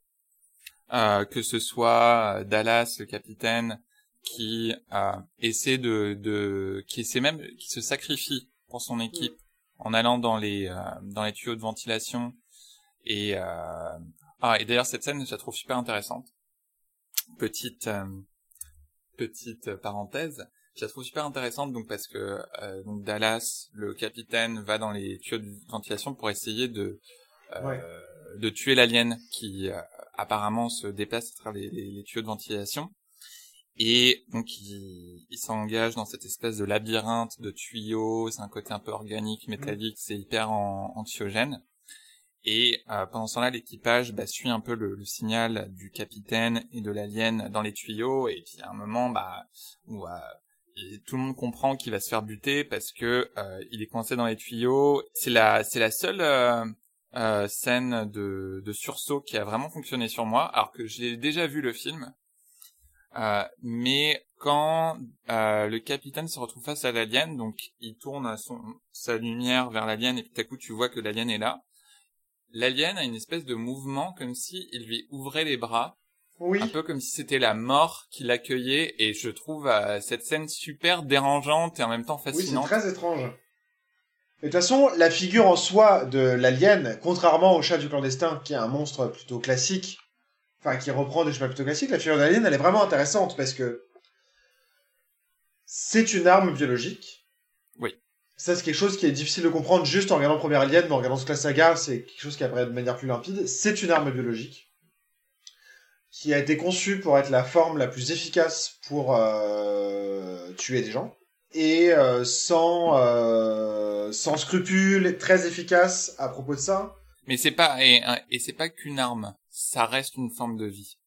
Euh, que ce soit Dallas, le capitaine, qui euh, essaie de, de qui essaie même qui se sacrifie pour son équipe en allant dans les euh, dans les tuyaux de ventilation. Et euh, ah et d'ailleurs cette scène je la trouve super intéressante. Petite euh, petite parenthèse. Je la trouve super intéressante donc parce que euh, donc Dallas le capitaine va dans les tuyaux de ventilation pour essayer de euh, Ouais. de tuer l'alien qui euh, apparemment se déplace à travers les, les- les tuyaux de ventilation et donc il, s'engage dans cette espèce de labyrinthe de tuyaux, c'est un côté un peu organique, métallique, c'est hyper en- anxiogène. Et euh, pendant ce temps-là, l'équipage bah, suit un peu le, signal du capitaine et de l'alien dans les tuyaux, et puis à un moment bah, où tout le monde comprend qu'il va se faire buter parce que euh, il est coincé dans les tuyaux. C'est la, seule euh, scène de, de sursaut qui a vraiment fonctionné sur moi, alors que j'ai déjà vu le film. Euh, mais quand euh, le capitaine se retrouve face à l'alien, donc il tourne son, sa lumière vers l'alien et puis tout à coup tu vois que l'alien est là. L'alien a une espèce de mouvement comme si il lui ouvrait les bras, Oui. un peu comme si c'était la mort qui l'accueillait. Et je trouve euh, cette scène super dérangeante et en même temps Oui, c'est fascinante. très étrange. De toute façon, la figure en soi de l'alien, contrairement au chat du clandestin, qui est un monstre plutôt classique, enfin qui reprend des chemins plutôt classiques, la figure de l'alien, elle est vraiment intéressante parce que c'est une arme biologique. Oui. Ça, c'est quelque chose qui est difficile de comprendre juste en regardant le premier Alien, mais en regardant la saga, c'est quelque chose qui apparaît de manière plus limpide. C'est une arme biologique qui a été conçue pour être la forme la plus efficace pour euh, tuer des gens et euh, sans euh, sans scrupules, très efficace à propos de ça. Mais c'est pas et, et c'est pas qu'une arme, ça reste une forme de vie.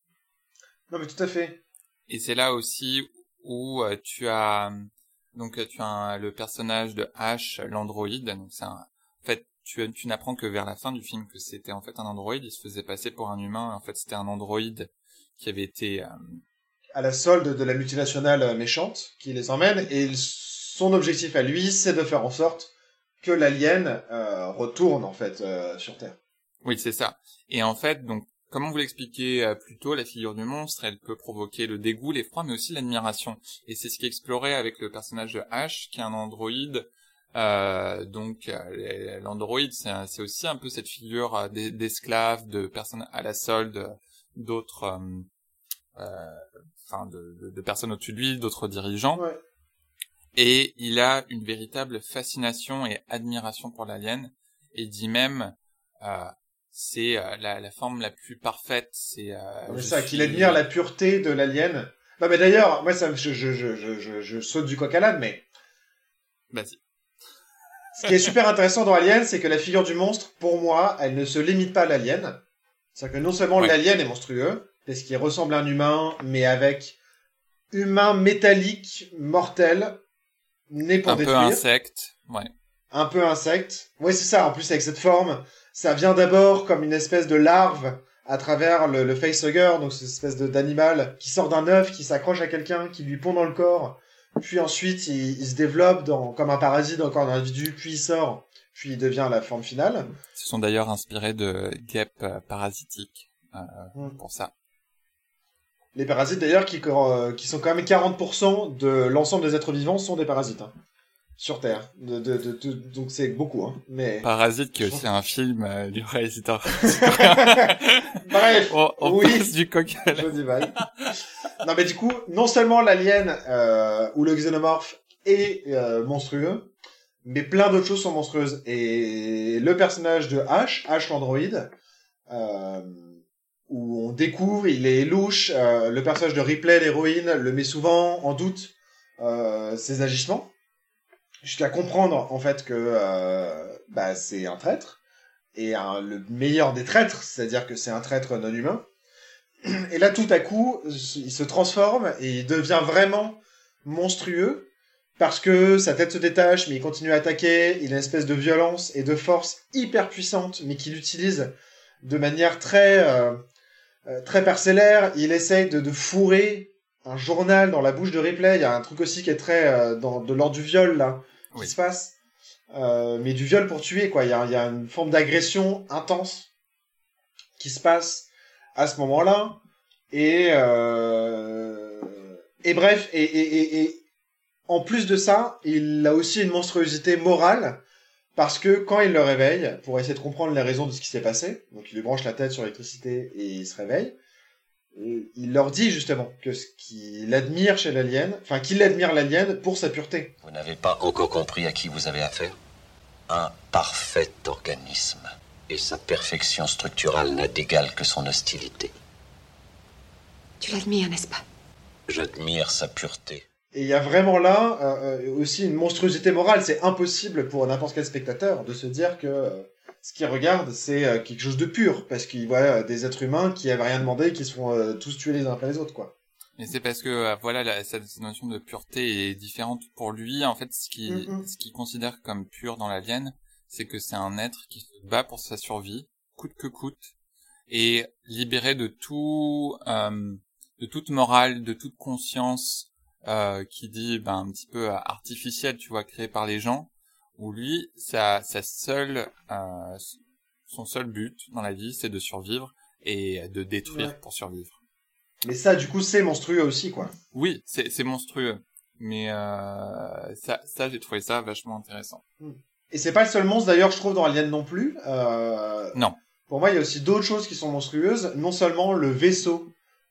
Non mais tout à fait. Et c'est là aussi où euh, tu as donc tu as le personnage de Ash, l'androïde. Donc c'est un... en fait tu, tu n'apprends que vers la fin du film que c'était en fait un androïde. Il se faisait passer pour un humain. En fait c'était un androïde qui avait été euh, à la solde de la multinationale méchante qui les emmène et son objectif à lui c'est de faire en sorte que l'alien euh, retourne en fait euh, sur Terre. Oui, c'est ça. Et en fait, donc comme on vous l'expliquait euh, plus tôt, la figure du monstre, elle peut provoquer le dégoût, l'effroi, mais aussi l'admiration. Et c'est ce qui est exploré avec le personnage de Ash, qui est un androïde. Euh, donc euh, l'androïde, c'est aussi un peu cette figure d'esclave, de personnes à la solde d'autres, enfin de, de, personnes au-dessus de lui, d'autres dirigeants. Ouais. Et il a une véritable fascination et admiration pour l'alien, et dit même c'est euh, la, la, forme la plus parfaite. C'est euh, ça, qu'il admire la pureté de l'alien. Bah, mais d'ailleurs, moi, ça, je, je, je, saute du coq à l'âne, mais. Vas-y. Ce qui est super intéressant dans Alien, c'est que la figure du monstre, pour moi, elle ne se limite pas à l'alien. C'est-à-dire que non seulement l'alien est monstrueux, parce qu'il ressemble à un humain, mais avec humain métallique, mortel, né pour un détruire. Un peu insecte, ouais. Un peu insecte. Oui, c'est ça. En plus, avec cette forme, ça vient d'abord comme une espèce de larve à travers le, le facehugger, donc cette espèce d'animal qui sort d'un œuf, qui s'accroche à quelqu'un, qui lui pond dans le corps, puis ensuite il, il se développe dans, comme un parasite dans le corps d'un individu, puis il sort, puis il devient la forme finale. Ils se sont d'ailleurs inspirés de guêpes euh, parasitiques euh, mmh. pour ça. Les parasites d'ailleurs qui, euh, qui sont quand même 40% de l'ensemble des êtres vivants sont des parasites. Hein sur Terre. De, de, de, de donc c'est beaucoup, hein. Mais Parasite, qui est aussi un film euh, du réalisateur. Bref, on, on oui. passe du coq à non mais du coup, non seulement l'alien euh, ou le xénomorphe est euh, monstrueux, mais plein d'autres choses sont monstrueuses. Et le personnage de H, H l'androïde, euh, où on découvre, il est louche. Euh, le personnage de Ripley, l'héroïne, le met souvent en doute euh, ses agissements jusqu'à comprendre en fait que euh, bah, c'est un traître et le meilleur des traîtres, c'est-à-dire que c'est un traître non humain. Et là, tout à coup, il se transforme et il devient vraiment monstrueux parce que sa tête se détache, mais il continue à attaquer. Il a une espèce de violence et de force hyper puissante, mais qu'il utilise de manière très euh, euh, très parcellaire. Il essaye de, de fourrer un journal dans la bouche de Ripley. Il y a un truc aussi qui est très euh, dans, de l'ordre du viol là qui Oui. se passe, euh, mais du viol pour tuer quoi. Il y a, il y a une forme d'agression intense qui se passe à ce moment-là. Et euh, et bref et, et en plus de ça, il a aussi une monstruosité morale parce que quand il le réveille pour essayer de comprendre les raisons de ce qui s'est passé, donc il lui branche la tête sur l'électricité et il se réveille. Il leur dit justement que ce qu'il admire chez l'alien, enfin qu'il admire l'alien pour sa pureté. Vous n'avez pas encore compris à qui vous avez affaire? Un parfait organisme. Et sa perfection structurale n'a d'égal que son hostilité. Tu l'admires, n'est-ce pas? J'admire sa pureté. Et il y a vraiment là euh, euh, aussi une monstruosité morale. C'est impossible pour n'importe quel spectateur de se dire que euh, ce qu'il regarde, c'est euh, quelque chose de pur, parce qu'il voit euh, des êtres humains qui avaient rien demandé, qui se font euh, tous tuer les uns après les autres, quoi. Et c'est parce que voilà la, cette notion de pureté est différente pour lui. En fait, ce qui ce qu'il considère comme pur dans l'alien, c'est que c'est un être qui se bat pour sa survie, coûte que coûte, et libéré de tout euh, de toute morale, de toute conscience euh, qui dit ben un petit peu artificielle, tu vois, créée par les gens. Où lui, sa sa seule euh, son seul but dans la vie, c'est de survivre et de détruire Ouais. pour survivre. Mais ça, du coup, c'est monstrueux aussi, quoi. Oui, c'est monstrueux, mais euh, ça, ça j'ai trouvé ça vachement intéressant. Et c'est pas le seul monstre, d'ailleurs, je trouve, dans Alien non plus. Euh, Non. Pour moi, il y a aussi d'autres choses qui sont monstrueuses. Non seulement le vaisseau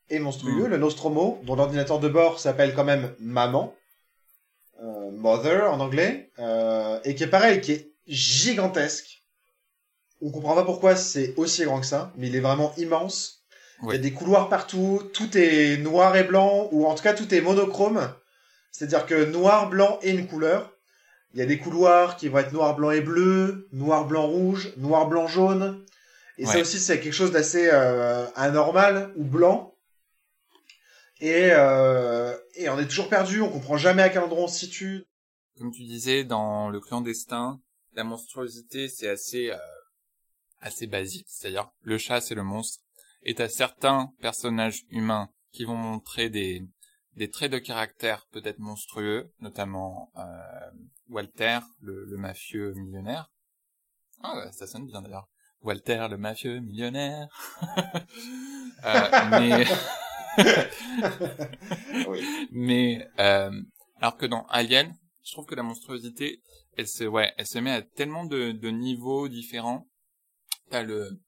est monstrueux, Mm. le Nostromo, dont l'ordinateur de bord s'appelle quand même Maman. Euh, Mother en anglais, euh, et qui est pareil, qui est gigantesque. On comprend pas pourquoi c'est aussi grand que ça, mais il est vraiment immense. Il y a des couloirs partout, tout est noir et blanc, ou en tout cas tout est monochrome. C'est-à-dire que noir, blanc et une couleur. Il y a des couloirs qui vont être noir, blanc et bleu, noir, blanc, rouge, noir, blanc, jaune. Et ça aussi, c'est quelque chose d'assez euh, anormal ou blanc. Et, euh, et on est toujours perdu, on comprend jamais à quel endroit on se situe. Comme tu disais, dans le clandestin, la monstruosité, c'est assez, euh, assez basique. C'est-à-dire, le chat, c'est le monstre. Et t'as certains personnages humains qui vont montrer des, des traits de caractère peut-être monstrueux, notamment euh, Walter, le, mafieux millionnaire. Ah, ouais, ça sonne bien d'ailleurs. Walter, le mafieux millionnaire. euh. Oui. mais euh, alors que dans Alien, je trouve que la monstruosité, elle se, ouais, elle se met à tellement de, de niveaux différents. T'as le,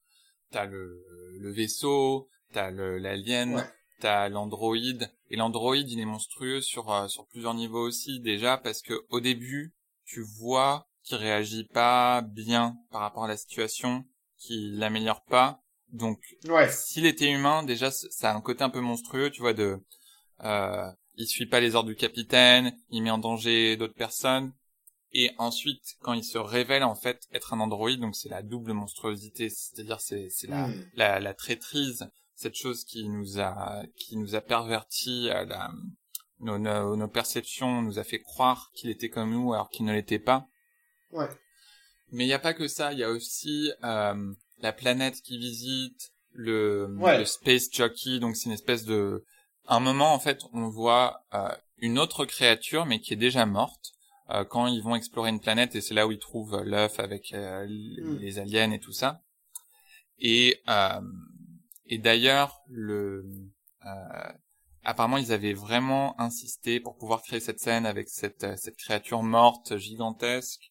t'as le, le vaisseau, t'as l'alien, Ouais. t'as l'androïde, et l'androïde, il est monstrueux sur euh, sur plusieurs niveaux aussi déjà parce que au début, tu vois qu'il réagit pas bien par rapport à la situation, qu'il l'améliore pas. Donc Ouais. s'il était humain, déjà, ça a un côté un peu monstrueux, tu vois, de, euh, il suit pas les ordres du capitaine, il met en danger d'autres personnes. Et ensuite, quand il se révèle en fait être un androïde, donc c'est la double monstruosité, c'est-à-dire c'est c'est la, Hmm. la la traîtrise, cette chose qui nous a qui nous a perverti à la nos, nos, nos perceptions, nous a fait croire qu'il était comme nous alors qu'il ne l'était pas. Ouais. Mais il n'y a pas que ça, il y a aussi euh, la planète qui visite, le, Ouais. le space jockey, donc c'est une espèce de... À un moment, en fait, on voit euh, une autre créature, mais qui est déjà morte, euh, quand ils vont explorer une planète, et c'est là où ils trouvent l'œuf avec euh, Mm. les aliens et tout ça. Et, euh, et d'ailleurs, le... Euh, apparemment, ils avaient vraiment insisté pour pouvoir créer cette scène avec cette, cette créature morte, gigantesque,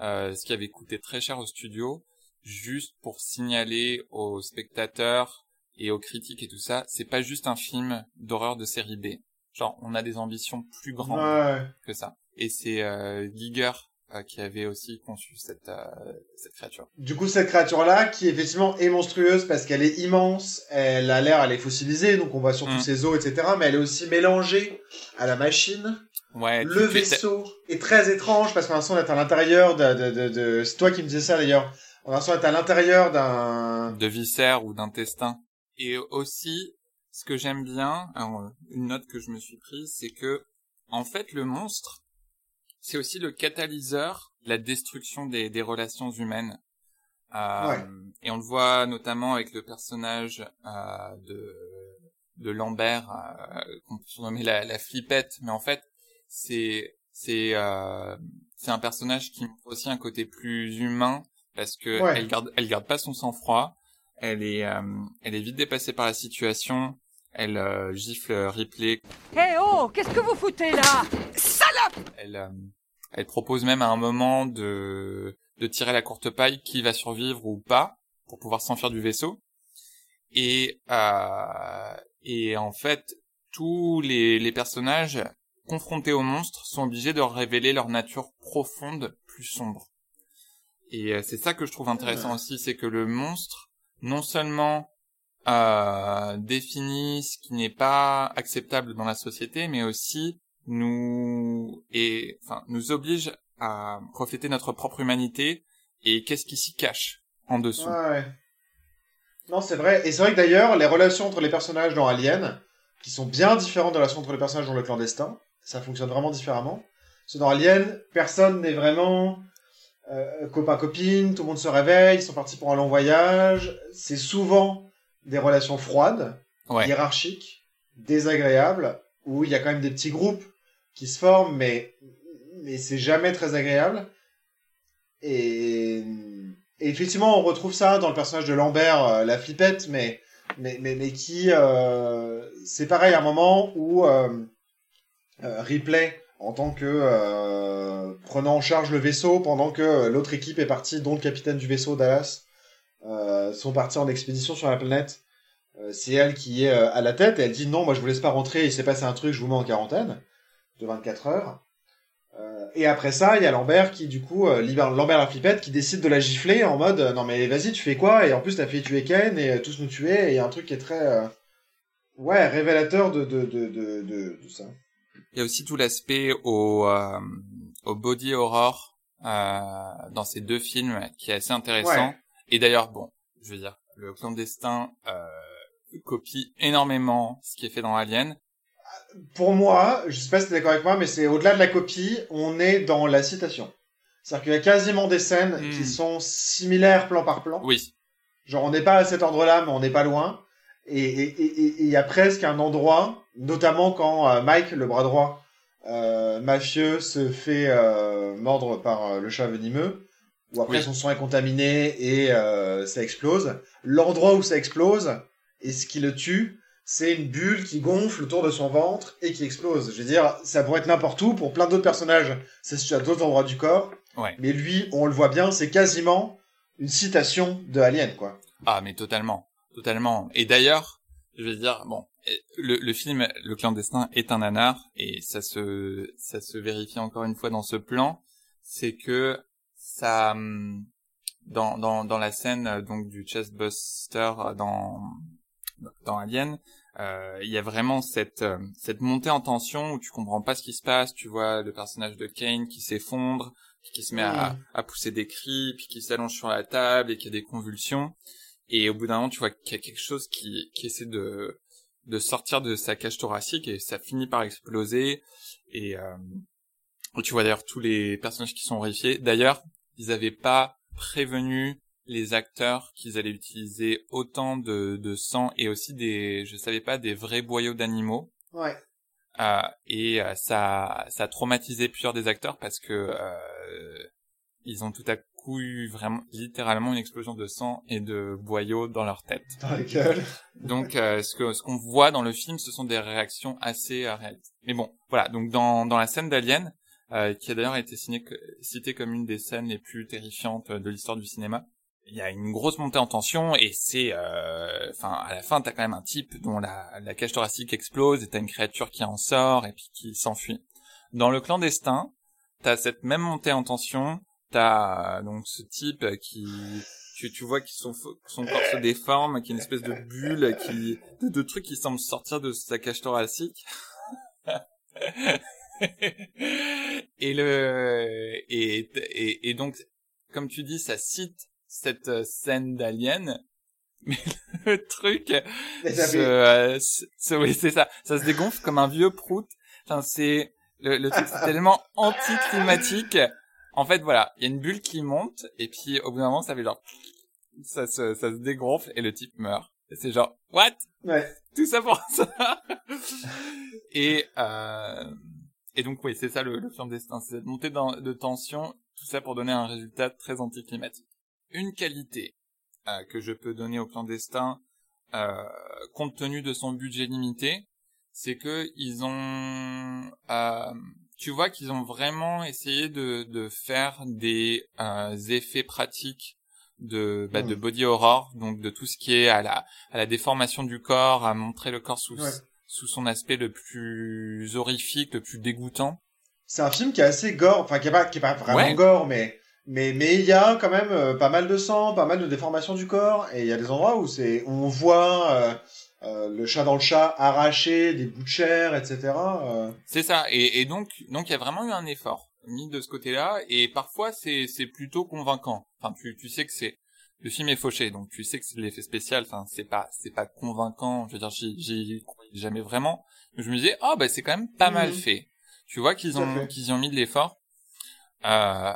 ce qui avait coûté très cher au studio, juste pour signaler aux spectateurs et aux critiques et tout ça, c'est pas juste un film d'horreur de série B. Genre, on a des ambitions plus grandes Ouais. que ça. Et c'est euh, Giger euh, qui avait aussi conçu cette, euh, cette créature. Du coup, cette créature-là, qui effectivement est monstrueuse parce qu'elle est immense, elle a l'air, elle est fossilisée, donc on voit surtout Mm. ses os, etc. Mais elle est aussi mélangée à la machine. Ouais, Le vaisseau est très étrange parce qu'on a l'impression d'être à l'intérieur de, de, de, de- C'est toi qui me disais ça d'ailleurs. On a l'impression d'être à l'intérieur d'un... de viscères ou d'intestin. Et aussi, ce que j'aime bien, alors, une note que je me suis prise, c'est que, en fait, le monstre, c'est aussi le catalyseur de la destruction des, des relations humaines. Euh, Ouais. Et on le voit notamment avec le personnage euh, de, de Lambert, euh, qu'on peut surnommer la, la flippette, mais en fait, c'est c'est euh, c'est un personnage qui montre aussi un côté plus humain parce que Ouais. elle garde elle garde pas son sang-froid, elle est euh, elle est vite dépassée par la situation, elle euh, gifle Ripley, Hé oh, qu'est-ce que vous foutez là? Elle euh, elle propose même à un moment de de tirer la courte paille qui va survivre ou pas pour pouvoir s'enfuir du vaisseau. Et euh, et en fait tous les les personnages confrontés au monstre sont obligés de révéler leur nature profonde plus sombre et euh, c'est ça que je trouve intéressant aussi c'est que le monstre non seulement euh, définit ce qui n'est pas acceptable dans la société mais aussi nous et enfin nous oblige à refléter notre propre humanité et qu'est-ce qui s'y cache en dessous. Ouais. Non, c'est vrai. Et c'est vrai que d'ailleurs, les relations entre les personnages dans Alien, qui sont bien différentes des relations entre les personnages dans le clandestin, ça fonctionne vraiment différemment. Parce que dans Alien, personne n'est vraiment euh, copain-copine, tout le monde se réveille, ils sont partis pour un long voyage. C'est souvent des relations froides, Ouais. hiérarchiques, désagréables, où il y a quand même des petits groupes qui se forment, mais, mais c'est jamais très agréable. Et, et effectivement, on retrouve ça dans le personnage de Lambert, euh, la flippette, mais, mais, mais, mais qui, euh, c'est pareil à un moment où euh, euh, Ripley, en tant que euh, prenant en charge le vaisseau, pendant que l'autre équipe est partie, dont le capitaine du vaisseau Dallas, euh, sont partis en expédition sur la planète. Euh, c'est elle qui est euh, à la tête et elle dit non, moi je vous laisse pas rentrer, il s'est passé un truc, je vous mets en quarantaine de 24 heures. Euh, et après ça, il y a Lambert qui, du coup, euh, libère Lambert la flippette, qui décide de la gifler en mode euh, non mais vas-y, tu fais quoi? Et en plus, t'as fait tuer Ken et euh, tous nous tuer. Et y a un truc qui est très euh, ouais révélateur de de de de, ça. Il y a aussi tout l'aspect au, euh, au body horror euh, dans ces deux films qui est assez intéressant. Ouais. Et d'ailleurs, bon, je veux dire, le clandestin euh, copie énormément ce qui est fait dans Alien. Pour moi, je sais pas si t'es d'accord avec moi, mais c'est au-delà de la copie, on est dans la citation. C'est-à-dire qu'il y a quasiment des scènes Hmm. qui sont similaires plan par plan. Oui, Genre, on n'est pas à cet ordre-là, mais on n'est pas loin. Et et- et- et- et il y a presque un endroit, notamment quand euh, Mike, le bras droit euh, mafieux, se fait euh, mordre par euh, le chat venimeux, où après Oui. son sang est contaminé et euh, ça explose. L'endroit où ça explose, et ce qui le tue, c'est une bulle qui gonfle autour de son ventre et qui explose. Je veux dire, ça pourrait être n'importe où pour plein d'autres personnages. C'est situé à d'autres endroits du corps. Ouais. Mais lui, on le voit bien, c'est quasiment une citation de Alien, quoi. Ah, mais totalement, totalement. Et d'ailleurs, je veux dire, bon, le, le film Le clandestin est un nanar et ça se ça se vérifie encore une fois dans ce plan, c'est que ça hum, dans dans dans la scène donc du chestbuster dans dans Alien, euh, il y a vraiment cette euh, cette montée en tension où tu comprends pas ce qui se passe, tu vois le personnage de Kane qui s'effondre, qui se met à, à pousser des cris, puis qui s'allonge sur la table et qui a des convulsions. Et au bout d'un moment, tu vois qu'il y a quelque chose qui, qui essaie de, de sortir de sa cage thoracique et ça finit par exploser. Et euh, tu vois d'ailleurs tous les personnages qui sont horrifiés. D'ailleurs, ils n'avaient pas prévenu les acteurs qu'ils allaient utiliser autant de, de sang et aussi des, je savais pas, des vrais boyaux d'animaux. Ouais. Euh, et euh, ça, ça a traumatisé plusieurs des acteurs parce que euh, ils ont tout à coup eu vraiment littéralement une explosion de sang et de boyaux dans leur tête. Dans la gueule. Donc euh, ce que ce qu'on voit dans le film, ce sont des réactions assez euh, réalistes. Mais bon, voilà. Donc dans dans la scène d'Alien, euh, qui a d'ailleurs été citée comme une des scènes les plus terrifiantes de l'histoire du cinéma, il y a une grosse montée en tension et c'est, euh, enfin, à la fin, t'as quand même un type dont la, la cage thoracique explose et t'as une créature qui en sort et puis qui s'enfuit. Dans le clandestin, t'as cette même montée en tension, t'as euh, donc ce type qui, tu, tu vois que son, son corps se déforme, qui est une espèce de bulle, qui, de, de trucs qui semblent sortir de sa cage thoracique. et le, et, et, et donc, comme tu dis, ça cite cette euh, scène d'Alien, mais le truc, euh, se- oui, c'est ça, ça se dégonfle comme un vieux prout. Enfin, c'est le, le truc, c'est tellement anticlimatique. En fait, voilà, il y a une bulle qui monte et puis au bout d'un moment, ça fait genre, ça se, ça se dégonfle et le type meurt. Et c'est genre, what? Ouais. Tout ça pour ça Et euh, et donc oui, c'est ça le, le clandestin, c'est cette montée de tension, tout ça pour donner un résultat très anticlimatique. Une qualité euh, que je peux donner au clandestin, euh, compte tenu de son budget limité, c'est que ils ont, euh, tu vois qu'ils ont vraiment essayé de, de faire des euh, effets pratiques de, bah, de Mhm. body horror, donc de tout ce qui est à la, à la déformation du corps, à montrer le corps sous, Ouais. sous son aspect le plus horrifique, le plus dégoûtant. C'est un film qui est assez gore, enfin qui est pas, qui est pas vraiment Ouais. gore, mais mais mais il y a quand même euh, pas mal de sang, pas mal de déformations du corps, et il y a des endroits où c'est où on voit euh, euh, le chat dans le chat arracher des bouts de chair, etc. euh. C'est ça. Et, et donc, donc il y a vraiment eu un effort mis de ce côté-là, et parfois c'est c'est plutôt convaincant. Enfin, tu tu sais que c'est le film est fauché, donc tu sais que c'est de l'effet spécial. Enfin, c'est pas c'est pas convaincant. Je veux dire, j'y j'y croyais jamais vraiment. Mais je me disais, oh bah c'est quand même pas mal Mhm. fait. Tu vois qu'ils ont qu'ils y ont mis de l'effort. Euh,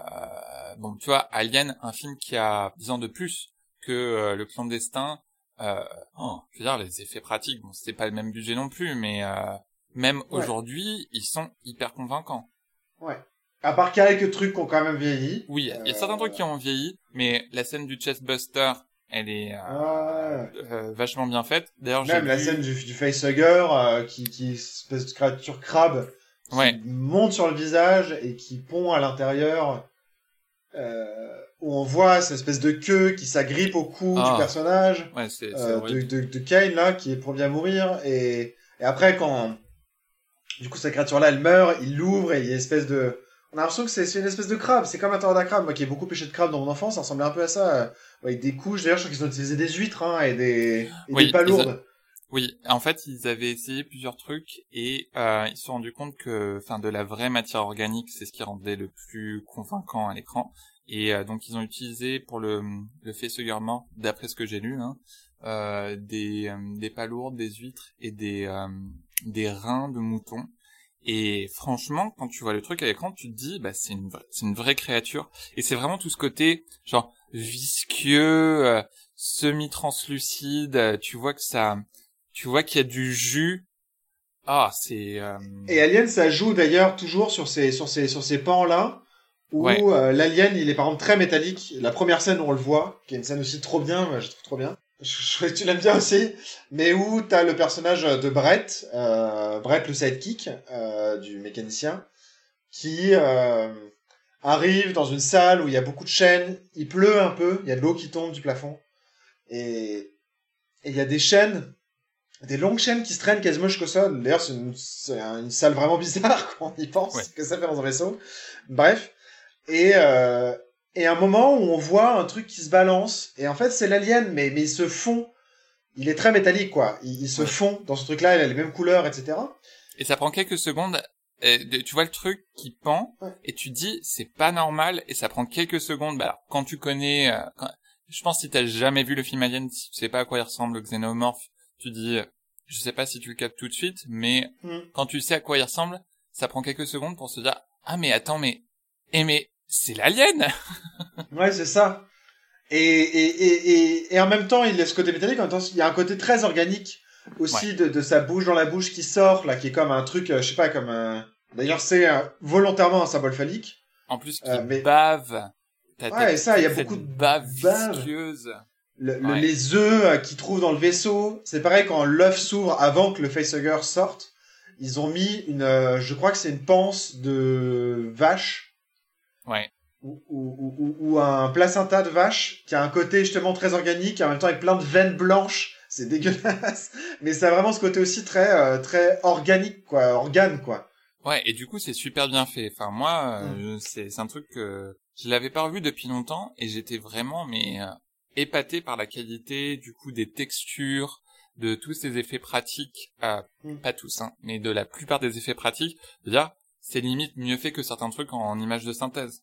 bon, tu vois, Alien, un film qui a 10 ans de plus que euh, Le Clandestin. Euh, oh, je veux dire, les effets pratiques, bon, c'était pas le même budget non plus, mais euh, même Ouais. aujourd'hui, ils sont hyper convaincants. Ouais. À part quelques trucs qui ont quand même vieilli. Oui, il y a certains trucs qui ont vieilli, mais la scène du chestbuster, elle est euh, Ouais. euh, vachement bien faite. D'ailleurs, j'ai Même la vu- scène du, du facehugger euh, qui qui espèce de créature crabe qui Ouais. monte sur le visage et qui pond à l'intérieur. Euh, où on voit cette espèce de queue qui s'agrippe au cou Ah. du personnage. Ouais, c'est c'est euh, de, horrible. de, de Kane là qui est pour bien mourir et, et après quand du coup cette créature là elle meurt il l'ouvre et il y a une espèce de On a l'impression que c'est une espèce de crabe. C'est comme un tornade crabe. Moi qui ai beaucoup pêché de crabe dans mon enfance, ça ressemblait un peu à ça. Avec des couches. D'ailleurs, je crois qu'ils ont utilisé des huîtres hein, et des, et Oui, des palourdes. Oui, en fait, ils avaient essayé plusieurs trucs et euh, ils se sont rendus compte que, enfin, de la vraie matière organique, c'est ce qui rendait le plus convaincant à l'écran. Et euh, donc, ils ont utilisé pour le le mort, d'après ce que j'ai lu, hein, euh, des euh, des palourdes, des huîtres et des euh, des reins de mouton. Et franchement, quand tu vois le truc à l'écran, tu te dis, bah, c'est une, c'est une vraie créature. Et c'est vraiment tout ce côté, genre, visqueux, euh, semi-translucide, tu vois que ça, tu vois qu'il y a du jus. Ah, c'est, euh, Et Alien, ça joue d'ailleurs toujours sur ces, sur ces, sur ces pans-là, où Ouais. euh, l'alien, il est par exemple très métallique. La première scène où on le voit, qui est une scène aussi trop bien, je trouve trop bien. Je, je tu l'aimes bien aussi, mais où t'as le personnage de Brett, euh, Brett le sidekick euh, du mécanicien, qui arrive dans une salle où il y a beaucoup de chaînes, il pleut un peu, il y a de l'eau qui tombe du plafond, et et il y a des chaînes des longues chaînes qui se traînent quasiment jusqu'au sol. D'ailleurs, c'est une, salle vraiment bizarre quand on y pense, Ouais. que ça fait dans un vaisseau. Bref. Et, euh, et un moment où on voit un truc qui se balance, et en fait, c'est l'alien, mais, mais il se fond. Il est très métallique, quoi. Il, il se fond dans ce truc-là, il a les mêmes couleurs, etc. et ça prend quelques secondes. et de- tu vois le truc qui pend Ouais. et tu dis c'est pas normal et ça prend quelques secondes. Bah alors quand tu connais, euh, quand- je pense si t'as jamais vu le film Alien, si tu sais pas à quoi il ressemble le xénomorphe, tu dis, je sais pas si tu le captes tout de suite, mais Hmm. quand tu sais à quoi il ressemble, ça prend quelques secondes pour se dire ah mais attends mais eh mais c'est l'alien Ouais, c'est ça. Et, et, et, et, en même temps, il a ce côté métallique, en même temps, il y a un côté très organique aussi de, de sa bouche dans la bouche qui sort, là, qui est comme un truc, euh, je sais pas, comme un... D'ailleurs, c'est euh, volontairement un symbole phallique. En plus qui Euh, mais- bave. Ouais, ça, il y a beaucoup de bave bave. visqueuse. Le- le- Ouais. les œufs euh, qu'ils trouvent dans le vaisseau, c'est pareil quand l'œuf s'ouvre avant que le facehugger sorte. Ils ont mis une, euh, je crois que c'est une panse de vache Ouais. ou, ou, ou- ou- un placenta de vache qui a un côté justement très organique, et en même temps avec plein de veines blanches. C'est dégueulasse, mais ça a vraiment ce côté aussi très euh, très organique quoi, organe quoi. Ouais, et du coup, c'est super bien fait. Enfin, moi, Mm. euh, c'est c'est un truc que je l'avais pas revu depuis longtemps et j'étais vraiment mais euh, épaté par la qualité du coup des textures, de tous ces effets pratiques, euh, Mm. pas tous, hein, mais de la plupart des effets pratiques. C'est-à-dire, c'est limite mieux fait que certains trucs en images de synthèse.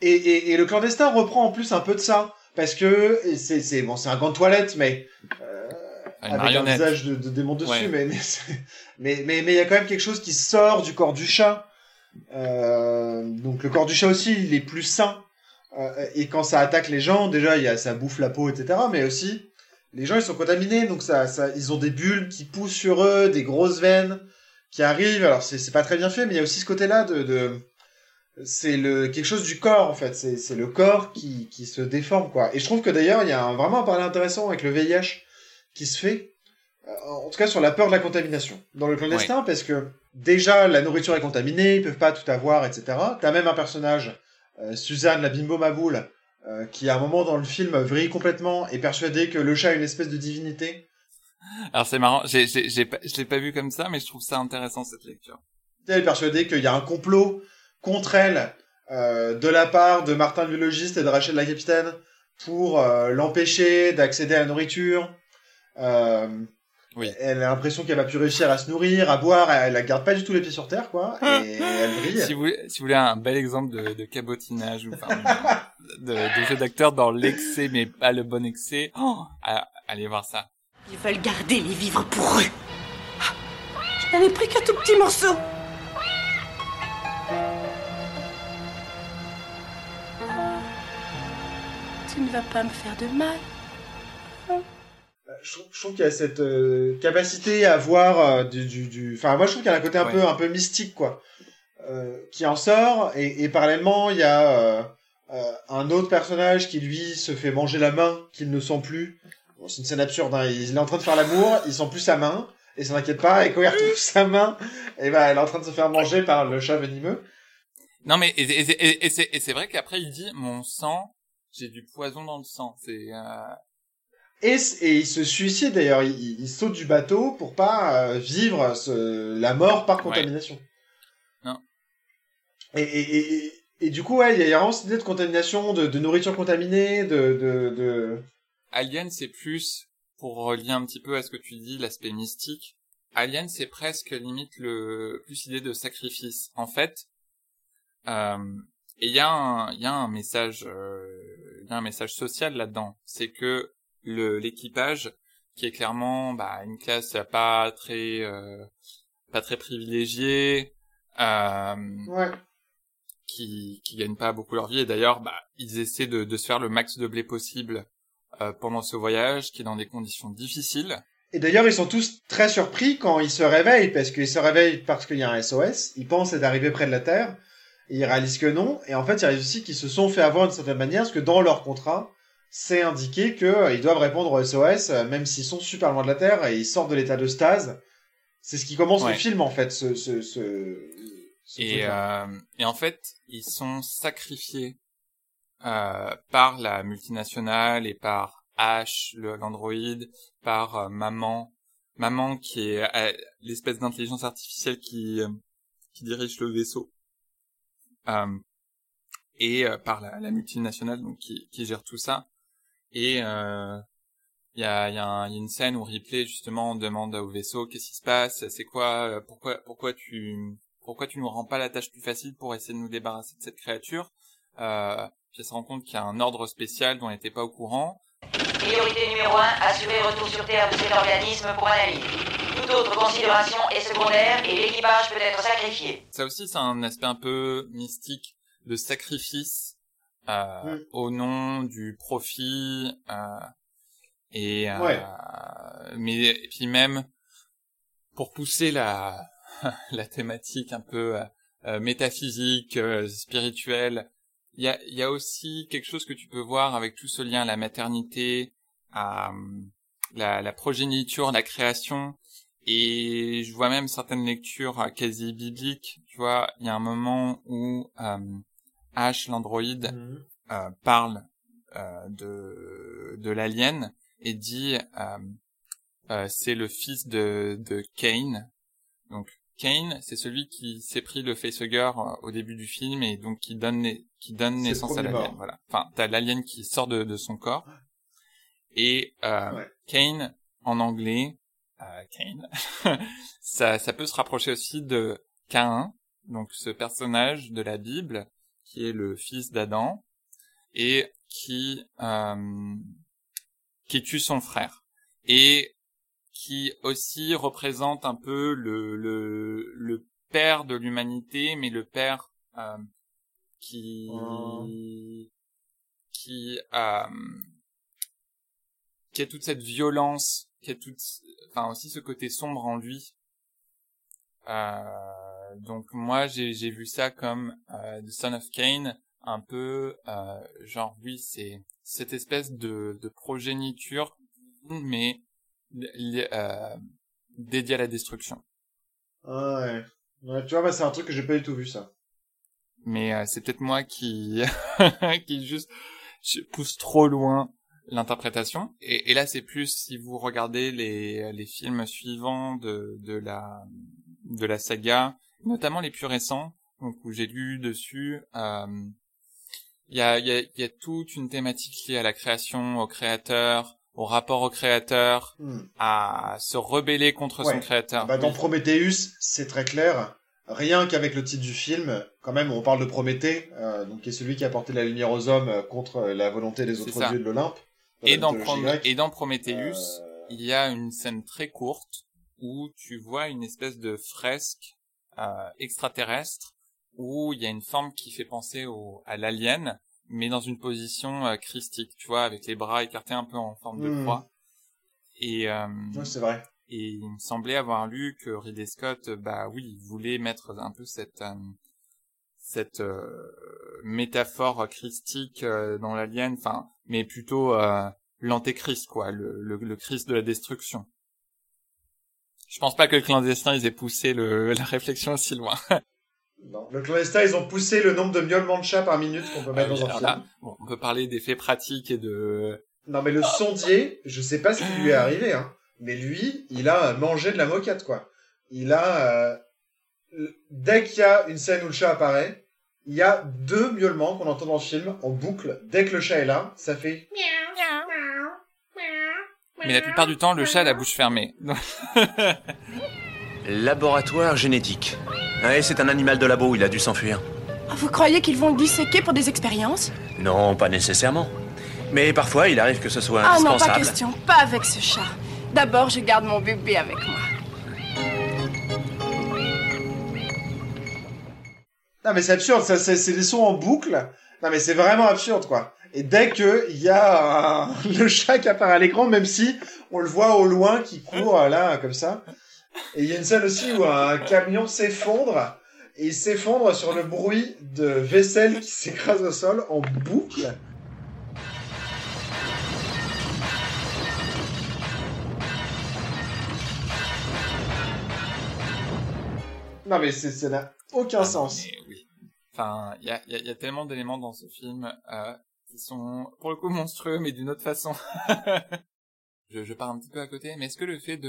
Et, et, et le clandestin reprend en plus un peu de ça parce que c'est c'est bon c'est un gant de toilette mais euh, avec un visage de, de démon dessus, Ouais. mais mais mais mais mais il y a quand même quelque chose qui sort du corps du chat. Euh, donc le corps du chat aussi, il est plus sain. Euh, et quand ça attaque les gens, déjà il y a ça bouffe la peau, etc. Mais aussi les gens ils sont contaminés, donc ça, ça ils ont des bulles qui poussent sur eux, des grosses veines qui arrivent. Alors c'est c'est pas très bien fait, mais il y a aussi ce côté-là de, de c'est le quelque chose du corps en fait. C'est c'est le corps qui qui se déforme quoi. Et je trouve que d'ailleurs il y a un, vraiment un parallèle intéressant avec le VIH qui se fait, euh, en tout cas sur la peur de la contamination dans le clandestin, parce que déjà la nourriture est contaminée, ils peuvent pas tout avoir, etc. T'as même un personnage, euh, Suzanne la bimbo maboule, euh, qui à un moment dans le film vrille complètement et persuadée que le chat est une espèce de divinité. Alors c'est marrant, j'ai j'ai j'ai pas je l'ai pas vu comme ça, mais je trouve ça intéressant cette lecture. Elle est persuadée qu'il y a un complot contre elle euh, de la part de Martin le biologiste et de Rachel la capitaine pour euh, l'empêcher d'accéder à la nourriture. Euh, Oui. Elle a l'impression qu'elle va plus réussir à se nourrir, à boire, elle la garde pas du tout les pieds sur terre, quoi, et elle brille. Si vous, si vous voulez un bel exemple de, de cabotinage ou enfin, de, de jeu d'acteur dans l'excès, mais pas le bon excès, oh, allez voir ça. Ils veulent garder les vivres pour eux. Je n'avais pris qu'un tout petit morceau. Tu ne vas pas me faire de mal. Je trouve, je trouve qu'il y a cette euh, capacité à voir euh, du, du, du... Enfin, moi, je trouve qu'il y a un côté un Ouais. peu, un peu mystique, quoi, euh, qui en sort. Et, et parallèlement, il y a euh, euh, un autre personnage qui, lui, se fait manger la main qu'il ne sent plus. Bon, c'est une scène absurde. Hein. Il est en train de faire l'amour, il sent plus sa main, et ça n'inquiète pas. Et quand il retrouve sa main, et ben, elle est en train de se faire manger par le chat venimeux. Non mais et, et, et, et c'est vrai qu'après il dit mon sang, j'ai du poison dans le sang. C'est euh, Et, il se suicide d'ailleurs, il, il- il saute du bateau pour pas euh, vivre ce- la mort par contamination. Non. Et, et, et, et du coup, ouais, il y a vraiment cette idée de contamination, de, de nourriture contaminée, de, de, de... Alien, c'est plus, pour relier un petit peu à ce que tu dis, l'aspect mystique. Alien, c'est presque limite le plus idée de sacrifice. En fait, euh, et il y a un, il y a un message, euh, il y a un message social là-dedans. C'est que le l'équipage, qui est clairement bah, une classe pas très, euh, pas très privilégiée, euh, Ouais. qui qui gagnent pas beaucoup leur vie. Et d'ailleurs, bah, ils essaient de, de se faire le max de blé possible pendant ce voyage, qui est dans des conditions difficiles. Et d'ailleurs, ils sont tous très surpris quand ils se réveillent, parce qu'ils se réveillent parce qu'il y a un SOS. Ils pensent être arrivés près de la Terre. Et ils réalisent que non. Et en fait, il réalisent aussi qu'ils se sont fait avoir d'une certaine manière, parce que dans leur contrat, c'est indiqué qu'ils doivent répondre au SOS, euh, même s'ils sont super loin de la Terre et ils sortent de l'état de stase. C'est ce qui commence Ouais. le film, en fait, ce, ce, ce, ce Et, euh, et en fait, ils sont sacrifiés euh, par la multinationale et par H, l'android, par euh, maman, maman qui est euh, l'espèce d'intelligence artificielle qui qui dirige le vaisseau, et par la, multinationale donc qui, qui gère tout ça. Et il y a, y, a y a une scène où Ripley justement demande au vaisseau qu'est-ce qui se passe, c'est quoi, pourquoi, pourquoi tu, pourquoi tu nous rends pas la tâche plus facile pour essayer de nous débarrasser de cette créature? Euh, Puis elle se rend compte qu'il y a un ordre spécial dont elle n'était pas au courant. Priorité numéro 1, assurer retour sur Terre de cet organisme pour analyse. Toute autre considération est secondaire et l'équipage peut être sacrifié. Ça aussi, c'est un aspect un peu mystique de sacrifice euh, Mm. au nom du profit. Euh, et euh, Ouais. mais et puis même pour pousser la la thématique un peu euh, euh, métaphysique, euh, spirituelle, il y a, y a aussi quelque chose que tu peux voir avec tout ce lien à la maternité, à euh, la, la progéniture, la création. Et je vois même certaines lectures euh, quasi bibliques. Tu vois, il y a un moment où euh, H, l'androïde, Mhm. euh, parle euh, de, de l'alien et dit euh, euh, c'est le fils de, de Kane. Donc Kane, c'est celui qui s'est pris le facehugger euh, au début du film et donc qui donne qui donne naissance à l'alien. Voilà. Enfin, t'as l'alien qui sort de, de son corps et euh, Ouais. Kane en anglais, euh, Kane, ça ça peut se rapprocher aussi de Cain, donc ce personnage de la Bible qui est le fils d'Adam et qui euh, qui tue son frère et qui aussi représente un peu le le, le père de l'humanité mais le père euh, qui Oh. qui euh, qui a toute cette violence qui a toute enfin aussi ce côté sombre en lui euh, donc moi j'ai j'ai vu ça comme euh, The Son of Cain un peu euh, genre oui c'est cette espèce de de progéniture mais euh, dédiée à la destruction Ah ouais. Ouais, tu vois, bah, c'est un truc que j'ai pas du tout vu, ça. mais euh, c'est peut-être moi qui qui juste je pousse trop loin l'interprétation et, et là c'est plus si vous regardez les les films suivants de de la de la saga notamment les plus récents donc où j'ai lu dessus euh, il y a y a toute une thématique liée à la création au créateur au rapport au créateur Hmm. à se rebeller contre son créateur Bah, dans. Prometheus, c'est très clair. Rien qu'avec le titre du film, quand même, on parle de Prométhée, euh, donc qui est celui qui a apporté la lumière aux hommes euh, contre euh, la volonté des autres dieux de l'Olympe. Et dans, grecque. et dans Prometheus, Euh, il y a une scène très courte où tu vois une espèce de fresque euh, extraterrestre où il y a une forme qui fait penser au, à l'alien, mais dans une position euh, christique, tu vois, avec les bras écartés un peu en forme de Hmm. croix. Et, euh, ouais, c'est vrai. et il me semblait avoir lu que Ridley Scott, bah oui, il voulait mettre un peu cette euh, cette euh, métaphore christique euh, dans l'alien, enfin, mais plutôt euh, l'antéchrist, quoi, le, le, le Christ de la destruction. Je pense pas que le clandestin ils aient poussé le, la réflexion aussi loin. Non. Le clandestin, ils ont poussé le nombre de miaulements de chats par minute qu'on peut mettre Ah oui, dans un film. là, bon, on peut parler d'effets pratiques et de Non, mais le sondier, je sais pas ce qui lui est arrivé, hein. Mais lui, il a mangé de la moquette, quoi. Il a, euh, dès qu'il y a une scène où le chat apparaît, il y a deux miaulements qu'on entend dans le film en boucle. Dès que le chat est là, ça fait... Mais la plupart du temps, le chat a la bouche fermée. Laboratoire génétique. Ouais, c'est un animal de labo, il a dû s'enfuir. Ah, Vous croyez qu'ils vont le disséquer pour des expériences? Non, pas nécessairement. Mais parfois, il arrive que ce soit Ah non, indispensable. pas question, pas avec ce chat. D'abord, je garde mon bébé avec moi. Non mais c'est absurde, ça, c'est c'est des sons en boucle. Non mais c'est vraiment absurde quoi. Et dès que il y a un- le chat qui apparaît à l'écran, même si on le voit au loin qui court là comme ça. Et il y a une scène aussi où un camion s'effondre et il s'effondre sur le bruit de vaisselle qui s'écrase au sol en boucle. Non mais ça n'a aucun sens. Mais oui. Enfin, il y a, y a- y a tellement d'éléments dans ce film euh, qui sont, pour le coup, monstrueux, mais d'une autre façon. je, je pars un petit peu à côté, mais est-ce que le fait de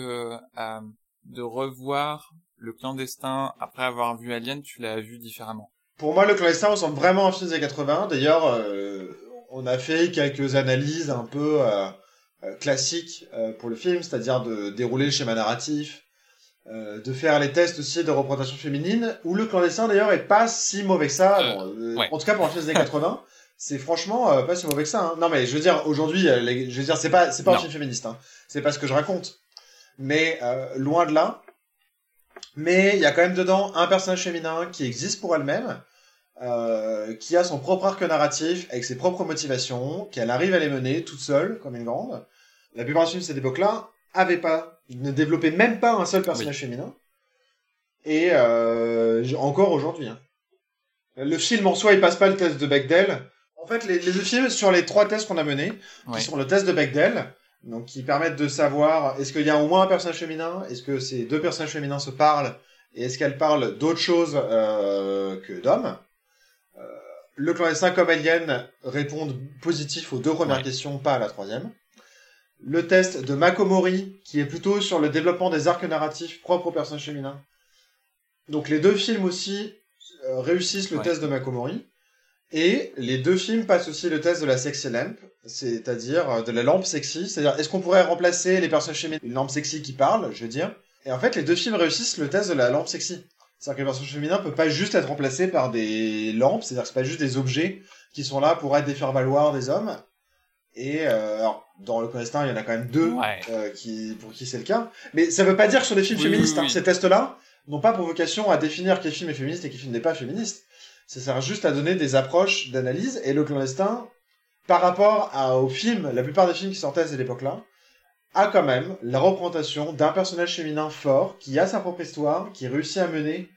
euh, de revoir le clandestin après avoir vu Alien, tu l'as vu différemment Pour moi, le clandestin ressemble vraiment à un film des années 80. D'ailleurs, euh, on a fait quelques analyses un peu euh, euh, classiques euh, pour le film, c'est-à-dire de dérouler le schéma narratif, de faire les tests aussi de représentation féminine, où le clandestin d'ailleurs est pas si mauvais que ça. Bon, ouais. En tout cas pour un film des années 80, c'est franchement euh, pas si mauvais que ça. hein. Non mais je veux dire aujourd'hui, euh, les- je veux dire c'est pas c'est pas un film féministe. Hein. C'est pas ce que je raconte. Mais euh, loin de là. Mais il y a quand même dedans un personnage féminin qui existe pour elle-même, euh, qui a son propre arc narratif avec ses propres motivations, qu'elle arrive à les mener toute seule comme une grande. La plupart des films de cette époque-là avaient pas, ne développaient même pas un seul personnage féminin. Et euh, encore aujourd'hui. hein. Le film en soi, il passe pas le test de Bechdel. En fait, les, les deux films sur les trois tests qu'on a menés, Ouais. qui sont le test de Bechdel, donc qui permettent de savoir est-ce qu'il y a au moins un personnage féminin, est-ce que ces deux personnages féminins se parlent, et est-ce qu'elles parlent d'autre chose euh, que d'hommes? Euh, le clandestin comme Alien répondent positif aux deux premières Ouais. questions, pas à la troisième. Le test de Makomori, qui est plutôt sur le développement des arcs narratifs propres aux personnages féminins. Donc les deux films aussi euh, réussissent le Ouais. test de Makomori. Et les deux films passent aussi le test de la sexy lamp, c'est-à-dire euh, de la lampe sexy. C'est-à-dire, est-ce qu'on pourrait remplacer les personnages féminins une lampe sexy qui parle, je veux dire. Et en fait, les deux films réussissent le test de la lampe sexy. C'est-à-dire que les personnages féminins ne peuvent pas juste être remplacés par des lampes, c'est-à-dire que c'est pas juste des objets qui sont là pour être des faire-valoir des hommes. Et euh, alors, dans le clandestin, il y en a quand même deux Ouais. euh, qui, pour qui c'est le cas. Mais ça veut pas dire que sur les films Oui, féministes, oui, hein, ces tests-là n'ont pas pour vocation à définir quel film est féministe et quel film n'est pas féministe. Ça sert juste à donner des approches d'analyse. Et le clandestin, par rapport à, aux films, la plupart des films qui sortaient à cette époque-là, a quand même la représentation d'un personnage féminin fort, qui a sa propre histoire, qui réussit à mener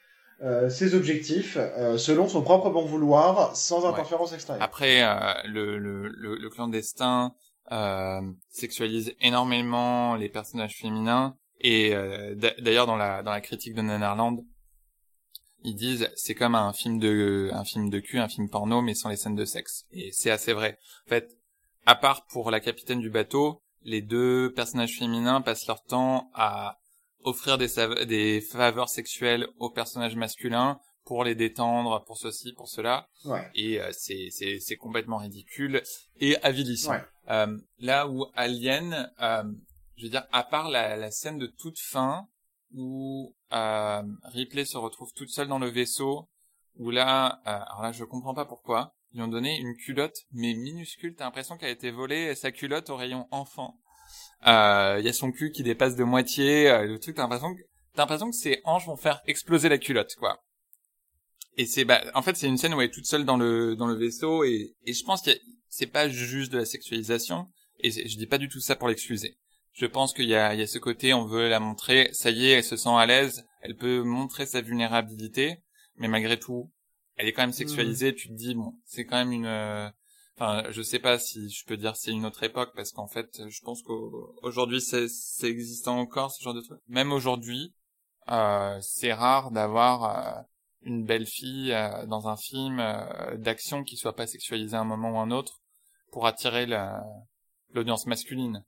euh, ses objectifs euh, selon son propre bon vouloir, sans Ouais. interférence extérieure. Après, euh, le, le, le, le clandestin euh, sexualise énormément les personnages féminins. Et euh, d'a- d'ailleurs, dans la, dans la critique de Nanarland, ils disent c'est comme un film de un film de cul, un film porno, mais sans les scènes de sexe. Et c'est assez vrai. En fait, à part pour la capitaine du bateau, les deux personnages féminins passent leur temps à offrir des, des faveurs sexuelles aux personnages masculins pour les détendre, pour ceci, pour cela Ouais. et euh, c'est c'est c'est complètement ridicule et avilissant. Ouais. Euh, là où Alien, euh, je veux dire, à part la, la scène de toute fin où euh, Ripley se retrouve toute seule dans le vaisseau, où là, euh, alors là je comprends pas pourquoi, ils ont donné une culotte mais minuscule. T'as l'impression qu'elle a été volée sa culotte au rayon enfant. Euh, Il y a son cul qui dépasse de moitié. euh, le truc, t'as l'impression que t'as l'impression que ses hanches vont faire exploser la culotte, quoi. Et c'est bah en fait c'est une scène où elle est toute seule dans le dans le vaisseau et et je pense que c'est pas juste de la sexualisation et je dis pas du tout ça pour l'excuser. Je pense qu'il y a il y a ce côté on veut la montrer, ça y est, elle se sent à l'aise, elle peut montrer sa vulnérabilité, mais malgré tout, elle est quand même sexualisée, tu te dis bon, c'est quand même une euh, Enfin, je sais pas si je peux dire c'est une autre époque parce qu'en fait, je pense qu'aujourd'hui c'est c'est existant encore ce genre de truc. Même aujourd'hui, euh, c'est rare d'avoir euh, une belle fille euh, dans un film euh, d'action qui soit pas sexualisée à un moment ou un autre pour attirer la- l'audience masculine.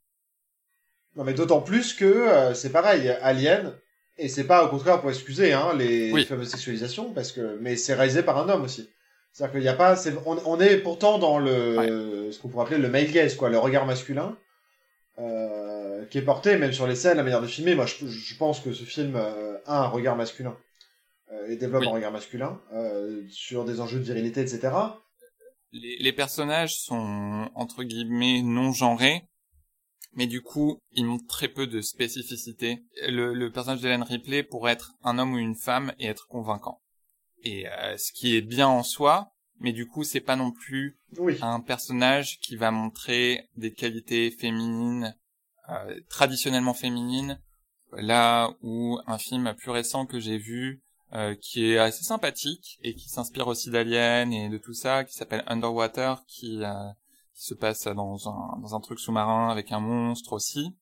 Non, mais d'autant plus que euh, c'est pareil, Alien, et c'est pas au contraire pour excuser hein, les Oui. fameuses sexualisations, parce que mais c'est réalisé par un homme aussi. C'est-à-dire qu'il n'y a pas, c'est- on, on est pourtant dans le, ce qu'on pourrait appeler le male gaze, quoi, le regard masculin, euh, qui est porté même sur les scènes, la manière de filmer. Moi, je, je pense que ce film euh, a un regard masculin euh, et développe Oui. un regard masculin euh, sur des enjeux de virilité, etc. les, les personnages sont entre guillemets non genrés, mais du coup ils montrent très peu de spécificité. Le, le personnage d'Hélène Ripley pourrait être un homme ou une femme et être convaincant. Et euh, ce qui est bien en soi, mais du coup c'est pas non plus Oui. un personnage qui va montrer des qualités féminines euh, traditionnellement féminines. Là où un film plus récent que j'ai vu euh, qui est assez sympathique et qui s'inspire aussi d'Alien et de tout ça, qui s'appelle Underwater, qui, euh, qui se passe dans un, dans un truc sous-marin avec un monstre aussi.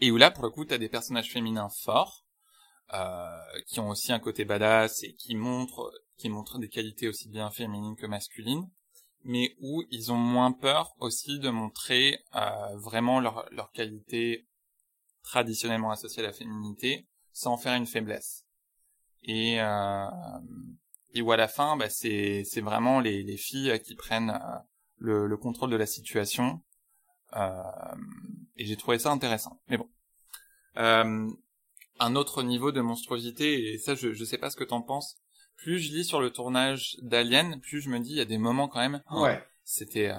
Et où là, pour le coup, t'as des personnages féminins forts, euh, qui ont aussi un côté badass et qui montrent, qui montrent des qualités aussi bien féminines que masculines, mais où ils ont moins peur aussi de montrer euh, vraiment leur, leur qualité traditionnellement associée à la féminité, sans faire une faiblesse et euh, et où à la fin bah, c'est c'est vraiment les les filles qui prennent euh, le, le contrôle de la situation euh, et j'ai trouvé ça intéressant. Mais bon. Euh, un autre niveau de monstruosité et ça je je sais pas ce que t'en penses. Plus je lis sur le tournage d'Alien plus je me dis il y a des moments quand même oh, Ouais. c'était euh,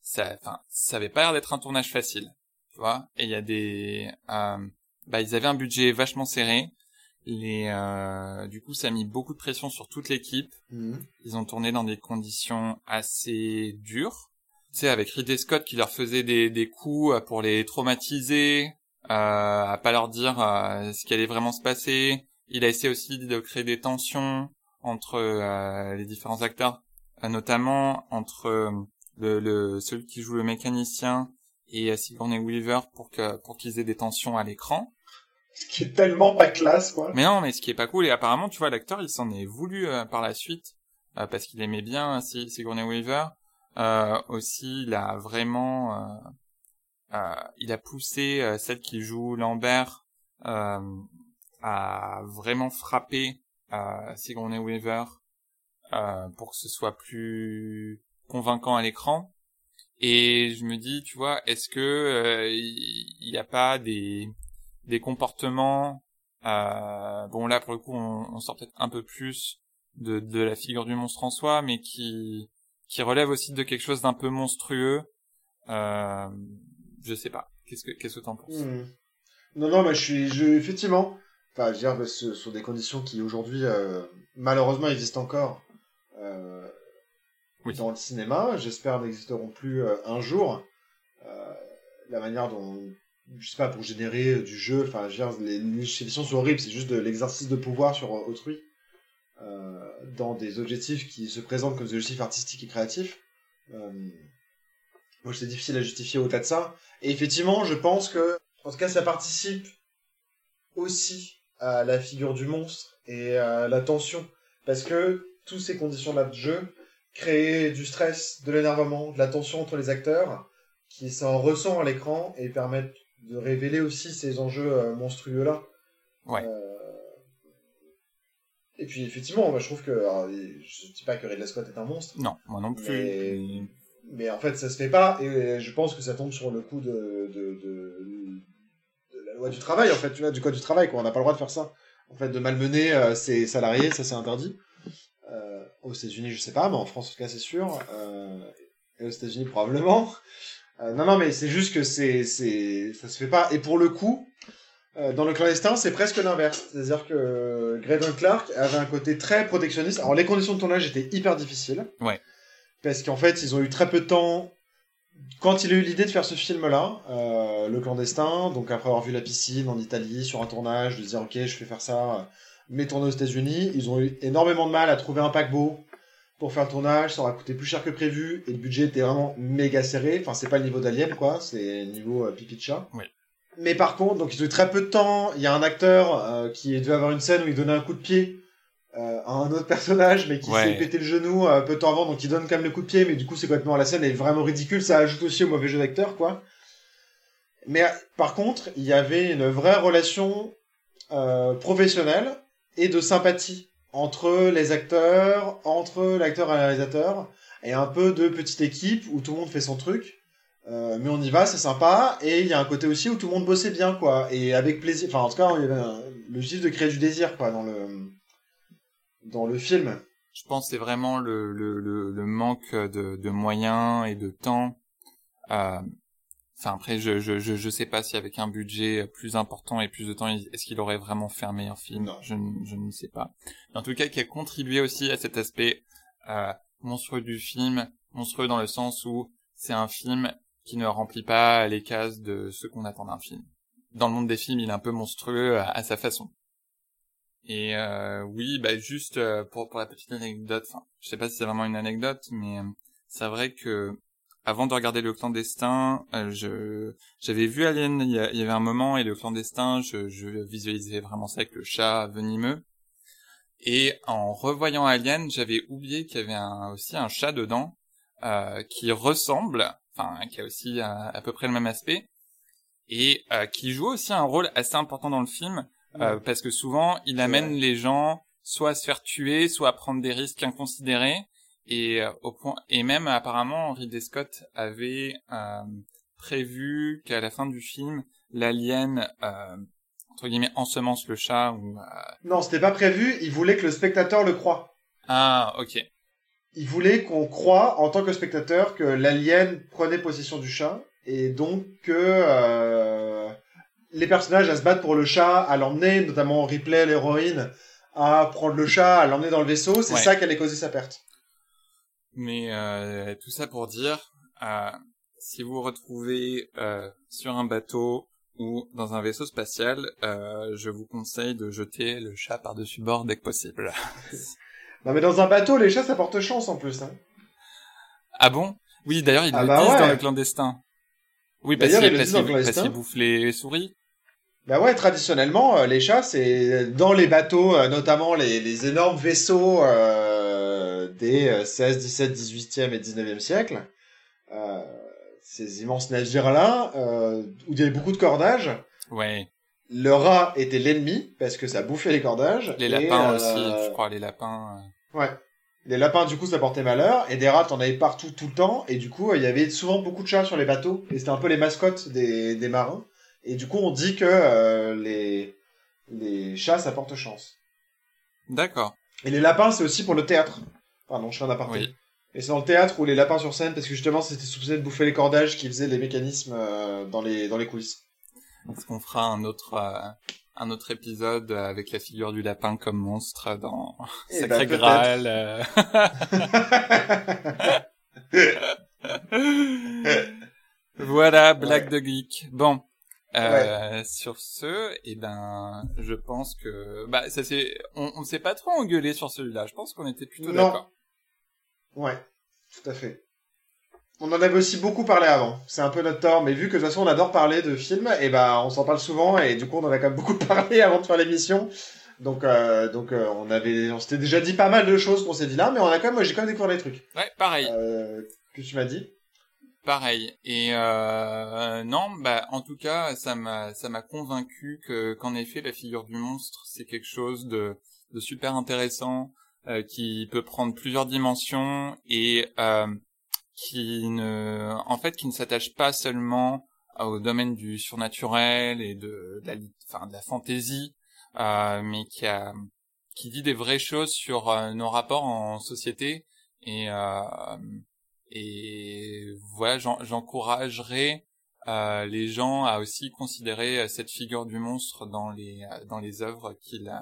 ça enfin ça avait pas l'air d'être un tournage facile tu vois. Et il y a des euh, bah ils avaient un budget vachement serré les euh, du coup ça a mis beaucoup de pression sur toute l'équipe. Mhm. ils ont tourné dans des conditions assez dures. Tu sais avec Ridley Scott qui leur faisait des des coups pour les traumatiser euh, à pas leur dire euh, ce qui allait vraiment se passer. Il a essayé aussi de créer des tensions entre euh, les différents acteurs euh, notamment entre euh, le, le celui qui joue le mécanicien et euh, Sigourney Weaver pour que pour qu'ils aient des tensions à l'écran Ce qui est tellement pas classe, quoi. mais non, mais ce qui est pas cool, et apparemment, tu vois, l'acteur, il s'en est voulu euh, par la suite, euh, parce qu'il aimait bien Si- Sigourney Weaver. Euh, aussi, il a vraiment... euh, euh, il a poussé euh, celle qui joue Lambert à vraiment frapper Sigourney Weaver pour que ce soit plus convaincant à l'écran. Et je me dis, tu vois, est-ce que il n'y a pas des des comportements euh, bon là pour le coup on, on sort peut-être un peu plus de, de la figure du monstre en soi mais qui qui relève aussi de quelque chose d'un peu monstrueux euh, je sais pas qu'est-ce que qu'est-ce que t'en penses? Mhm. Non, non, mais je suis, je, effectivement, enfin, je veux dire, ce sont des conditions qui aujourd'hui, euh, malheureusement, existent encore euh, Oui. dans le cinéma. J'espère n'existeront plus euh, un jour. La manière dont, je sais pas, pour générer euh, du jeu, enfin, je veux dire, les, législations sont horribles. C'est juste de l'exercice de pouvoir sur euh, autrui euh, dans des objectifs qui se présentent comme des objectifs artistiques et créatifs. Moi, c'est difficile à justifier au-delà de ça. Et effectivement, je pense que, en tout cas, ça participe aussi à la figure du monstre et à la tension. Parce que toutes ces conditions-là de jeu créent du stress, de l'énervement, de la tension entre les acteurs, qui s'en ressent à l'écran et permettent de révéler aussi ces enjeux euh, monstrueux-là. Ouais. Euh, Et puis, effectivement, moi, je trouve que, alors, je dis pas que Ridley Scott est un monstre, non moi non plus mais, mais en fait, ça se fait pas, et je pense que ça tombe sur le coup de, de, de, de la loi du travail, en fait, tu vois, du code du travail, quoi. On n'a pas le droit de faire ça. En fait, de malmener euh, ses salariés, ça c'est interdit. Euh, aux États-Unis, je sais pas, mais en France, en tout cas, c'est sûr. Euh, et aux États-Unis, probablement. Euh, non, non, mais c'est juste que c'est, c'est, ça se fait pas. Et pour le coup, euh, dans le clandestin, c'est presque l'inverse. C'est-à-dire que Graydon Clark avait un côté très protectionniste. Alors, les conditions de tournage étaient hyper difficiles. Ouais. Parce qu'en fait, ils ont eu très peu de temps. Quand il a eu l'idée de faire ce film-là, euh, Le clandestin, donc après avoir vu la piscine en Italie sur un tournage, de dire ok, je vais faire ça, mais tourner aux États-Unis, ils ont eu énormément de mal à trouver un paquebot pour faire le tournage, ça aura coûté plus cher que prévu, et le budget était vraiment méga serré. Enfin, c'est pas le niveau d'Alien, quoi, c'est le niveau euh, pipi de chat. Oui. Mais par contre, donc ils ont eu très peu de temps. Il y a un acteur euh, qui devait avoir une scène où il donnait un coup de pied euh, à un autre personnage, mais qui Ouais. s'est pété le genou euh, peu de temps avant, donc il donne quand même le coup de pied, mais du coup c'est complètement la scène est vraiment ridicule. Ça ajoute aussi au mauvais jeu d'acteur, quoi. Mais euh, par contre, il y avait une vraie relation euh, professionnelle et de sympathie entre les acteurs, entre l'acteur et le réalisateur, et un peu de petite équipe où tout le monde fait son truc. Euh, mais on y va, c'est sympa. Et il y a un côté aussi où tout le monde bossait bien, quoi. Et avec plaisir. Enfin, en tout cas, il y de créer du désir, quoi, dans le, dans le film. Je pense c'est vraiment le, le, manque de, de moyens et de temps. Euh, Enfin après, je, je je je sais pas si avec un budget plus important et plus de temps, est-ce qu'il aurait vraiment fait un meilleur film Non. Je ne je ne sais pas. Mais en tout cas, qui a contribué aussi à cet aspect euh, monstrueux du film, monstrueux dans le sens où c'est un film qui ne remplit pas les cases de ce qu'on attend d'un film. Dans le monde des films, il est un peu monstrueux à, à sa façon. Et euh, oui, bah juste euh, pour pour la petite anecdote, enfin, je sais pas si c'est vraiment une anecdote, mais euh, c'est vrai que avant de regarder le clandestin, euh, je j'avais vu Alien, il y, a- il y avait un moment et le clandestin, je, je visualisais vraiment ça avec le chat venimeux. Et en revoyant Alien, j'avais oublié qu'il y avait un, aussi un chat dedans euh, qui ressemble, enfin qui a aussi à, à peu près le même aspect et euh, qui joue aussi un rôle assez important dans le film euh, parce que souvent il amène les gens soit à se faire tuer, soit à prendre des risques inconsidérés et euh, au point et même apparemment Ridley Scott avait euh, prévu qu'à la fin du film l'alien euh, entre guillemets ensemence le chat ou euh, Non, c'était pas prévu. Il voulait que le spectateur le croie. ah ok Il voulait qu'on croie, en tant que spectateur, que l'alien prenait possession du chat, et donc que euh, les personnages à se battre pour le chat, à l'emmener, notamment Ripley, l'héroïne, à prendre le chat, à l'emmener dans le vaisseau, c'est Ouais. ça qui allait causer sa perte. Mais euh, tout ça pour dire, euh, si vous vous retrouvez euh, sur un bateau ou dans un vaisseau spatial, euh, je vous conseille de jeter le chat par-dessus bord dès que possible. Non mais dans un bateau, les chats, ça porte chance en plus. Hein. ah bon? Oui, d'ailleurs, ils Ah le bah disent ouais. dans le clandestin. Oui, parce qu'ils bouffent les souris. Bah ouais, traditionnellement, euh, les chats, c'est dans les bateaux, euh, notamment les, les énormes vaisseaux euh, des euh, 16, 17, 18e et 19e siècle. Euh, ces immenses navires-là, euh, où il y avait beaucoup de cordages. Ouais. Le rat était l'ennemi, parce que ça bouffait les cordages. Les et, lapins euh, aussi, je crois, les lapins. euh. Ouais. Les lapins, du coup, ça portait malheur, et des rats, t'en avais partout, tout le temps, et du coup, il y avait souvent beaucoup de chats sur les bateaux, et c'était un peu les mascottes des, des marins. Et du coup, on dit que euh, les, les chats, ça porte chance. D'accord. Et les lapins, c'est aussi pour le théâtre. Pardon, je fais un aparté. Oui. Et c'est dans le théâtre où les lapins sur scène, parce que justement, c'était soupçonné de bouffer les cordages qui faisaient les mécanismes euh, dans, les, dans les coulisses. Est-ce qu'on fera un autre euh, un autre épisode avec la figure du lapin comme monstre dans Eh Sacré ben. Graal euh. Voilà, blague de geek. Bon, euh, sur ce, eh ben, je pense que bah ça c'est on, on s'est pas trop engueulé sur celui-là. Je pense qu'on était plutôt d'accord. Ouais, tout à fait. On en avait aussi beaucoup parlé avant. C'est un peu notre tort, mais vu que de toute façon on adore parler de films, et ben on s'en parle souvent et du coup on en a quand même beaucoup parlé avant de faire l'émission. Donc euh, donc euh, on avait on s'était déjà dit pas mal de choses qu'on s'est dit là, mais on a quand même j'ai quand même découvert des trucs Ouais, pareil. euh, que tu m'as dit? Pareil. Et non, bah en tout cas, ça m'a ça m'a convaincu que qu'en effet la figure du monstre c'est quelque chose de de super intéressant euh, qui peut prendre plusieurs dimensions et euh, qui ne en fait qui ne s'attache pas seulement au domaine du surnaturel et de, la enfin de la fantaisie euh, mais qui a qui dit des vraies choses sur euh, nos rapports en société et euh, et voilà, j'en- j'encouragerais euh, les gens à aussi considérer cette figure du monstre dans les dans les œuvres qu'ils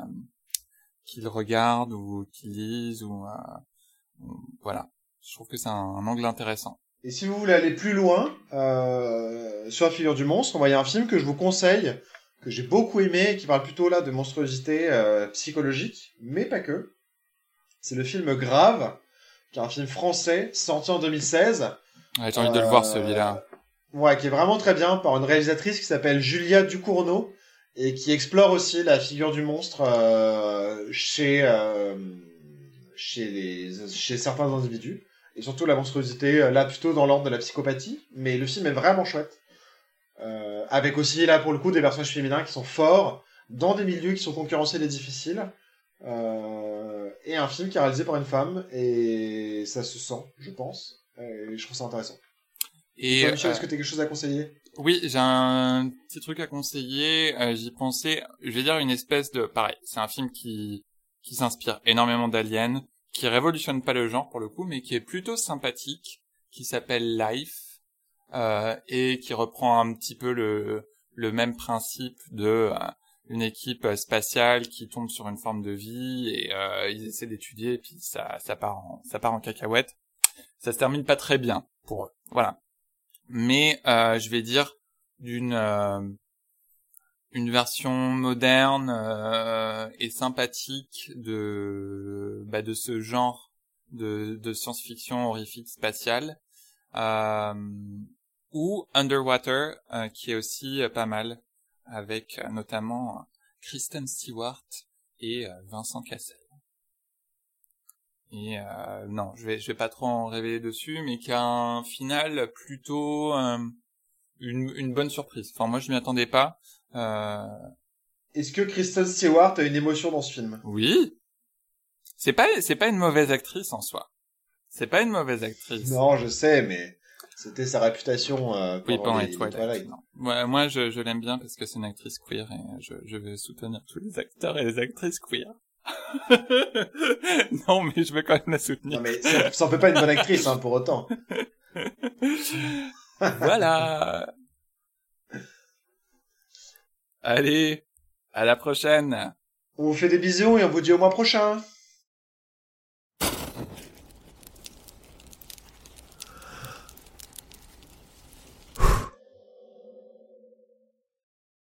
qu'ils regardent ou qu'ils lisent ou euh, voilà. Je trouve que c'est un, un angle intéressant. Et si vous voulez aller plus loin euh, sur la figure du monstre, on va y a un film que je vous conseille, que j'ai beaucoup aimé, qui parle plutôt là de monstruosité euh, psychologique, mais pas que. C'est le film Grave, qui est un film français sorti en 2016. Ouais, J'ai envie de le voir celui-là. Ouais, qui est vraiment très bien par une réalisatrice qui s'appelle Julia Ducournau et qui explore aussi la figure du monstre euh, chez euh, chez les chez certains individus et surtout la monstruosité euh, là plutôt dans l'ordre de la psychopathie. Mais le film est vraiment chouette. Euh, avec aussi là pour le coup des personnages féminins qui sont forts dans des milieux qui sont concurrentiels et difficiles. Et un film qui est réalisé par une femme, et ça se sent, je pense. Et je trouve ça intéressant. Et Toi, Michel, est-ce que tu as quelque chose à conseiller? Oui, j'ai un petit truc à conseiller. Euh, J'y pensais. Je vais dire une espèce de pareil. C'est un film qui qui s'inspire énormément d'Alien, qui révolutionne pas le genre pour le coup, mais qui est plutôt sympathique, qui s'appelle Life euh, et qui reprend un petit peu le le même principe de euh, une équipe spatiale qui tombe sur une forme de vie et euh, ils essaient d'étudier et puis ça ça part en ça part en cacahuète. Ça se termine pas très bien pour eux. Voilà mais euh, je vais dire d'une euh, une version moderne euh, et sympathique de bah, de ce genre de, de science-fiction horrifique spatiale euh, ou Underwater euh, qui est aussi euh, pas mal avec notamment Kristen Stewart et Vincent Cassel. Et euh, non, je vais je vais pas trop en révéler dessus, mais qui a un final plutôt euh, une une bonne surprise. Enfin moi je m'y attendais pas. Euh, Est-ce que Kristen Stewart a une émotion dans ce film? Oui, c'est pas c'est pas une mauvaise actrice en soi. C'est pas une mauvaise actrice. Non, je sais, mais c'était sa réputation euh, Oui, pendant les, les Twilight. Twilight. non. Ouais, moi, je, je l'aime bien parce que c'est une actrice queer et je, je vais soutenir tous les acteurs et les actrices queer. non, mais je veux quand même la soutenir. Non, mais ça, ça en fait pas une bonne actrice, hein, pour autant. voilà. Allez, à la prochaine. On vous fait des bisous et on vous dit au mois prochain.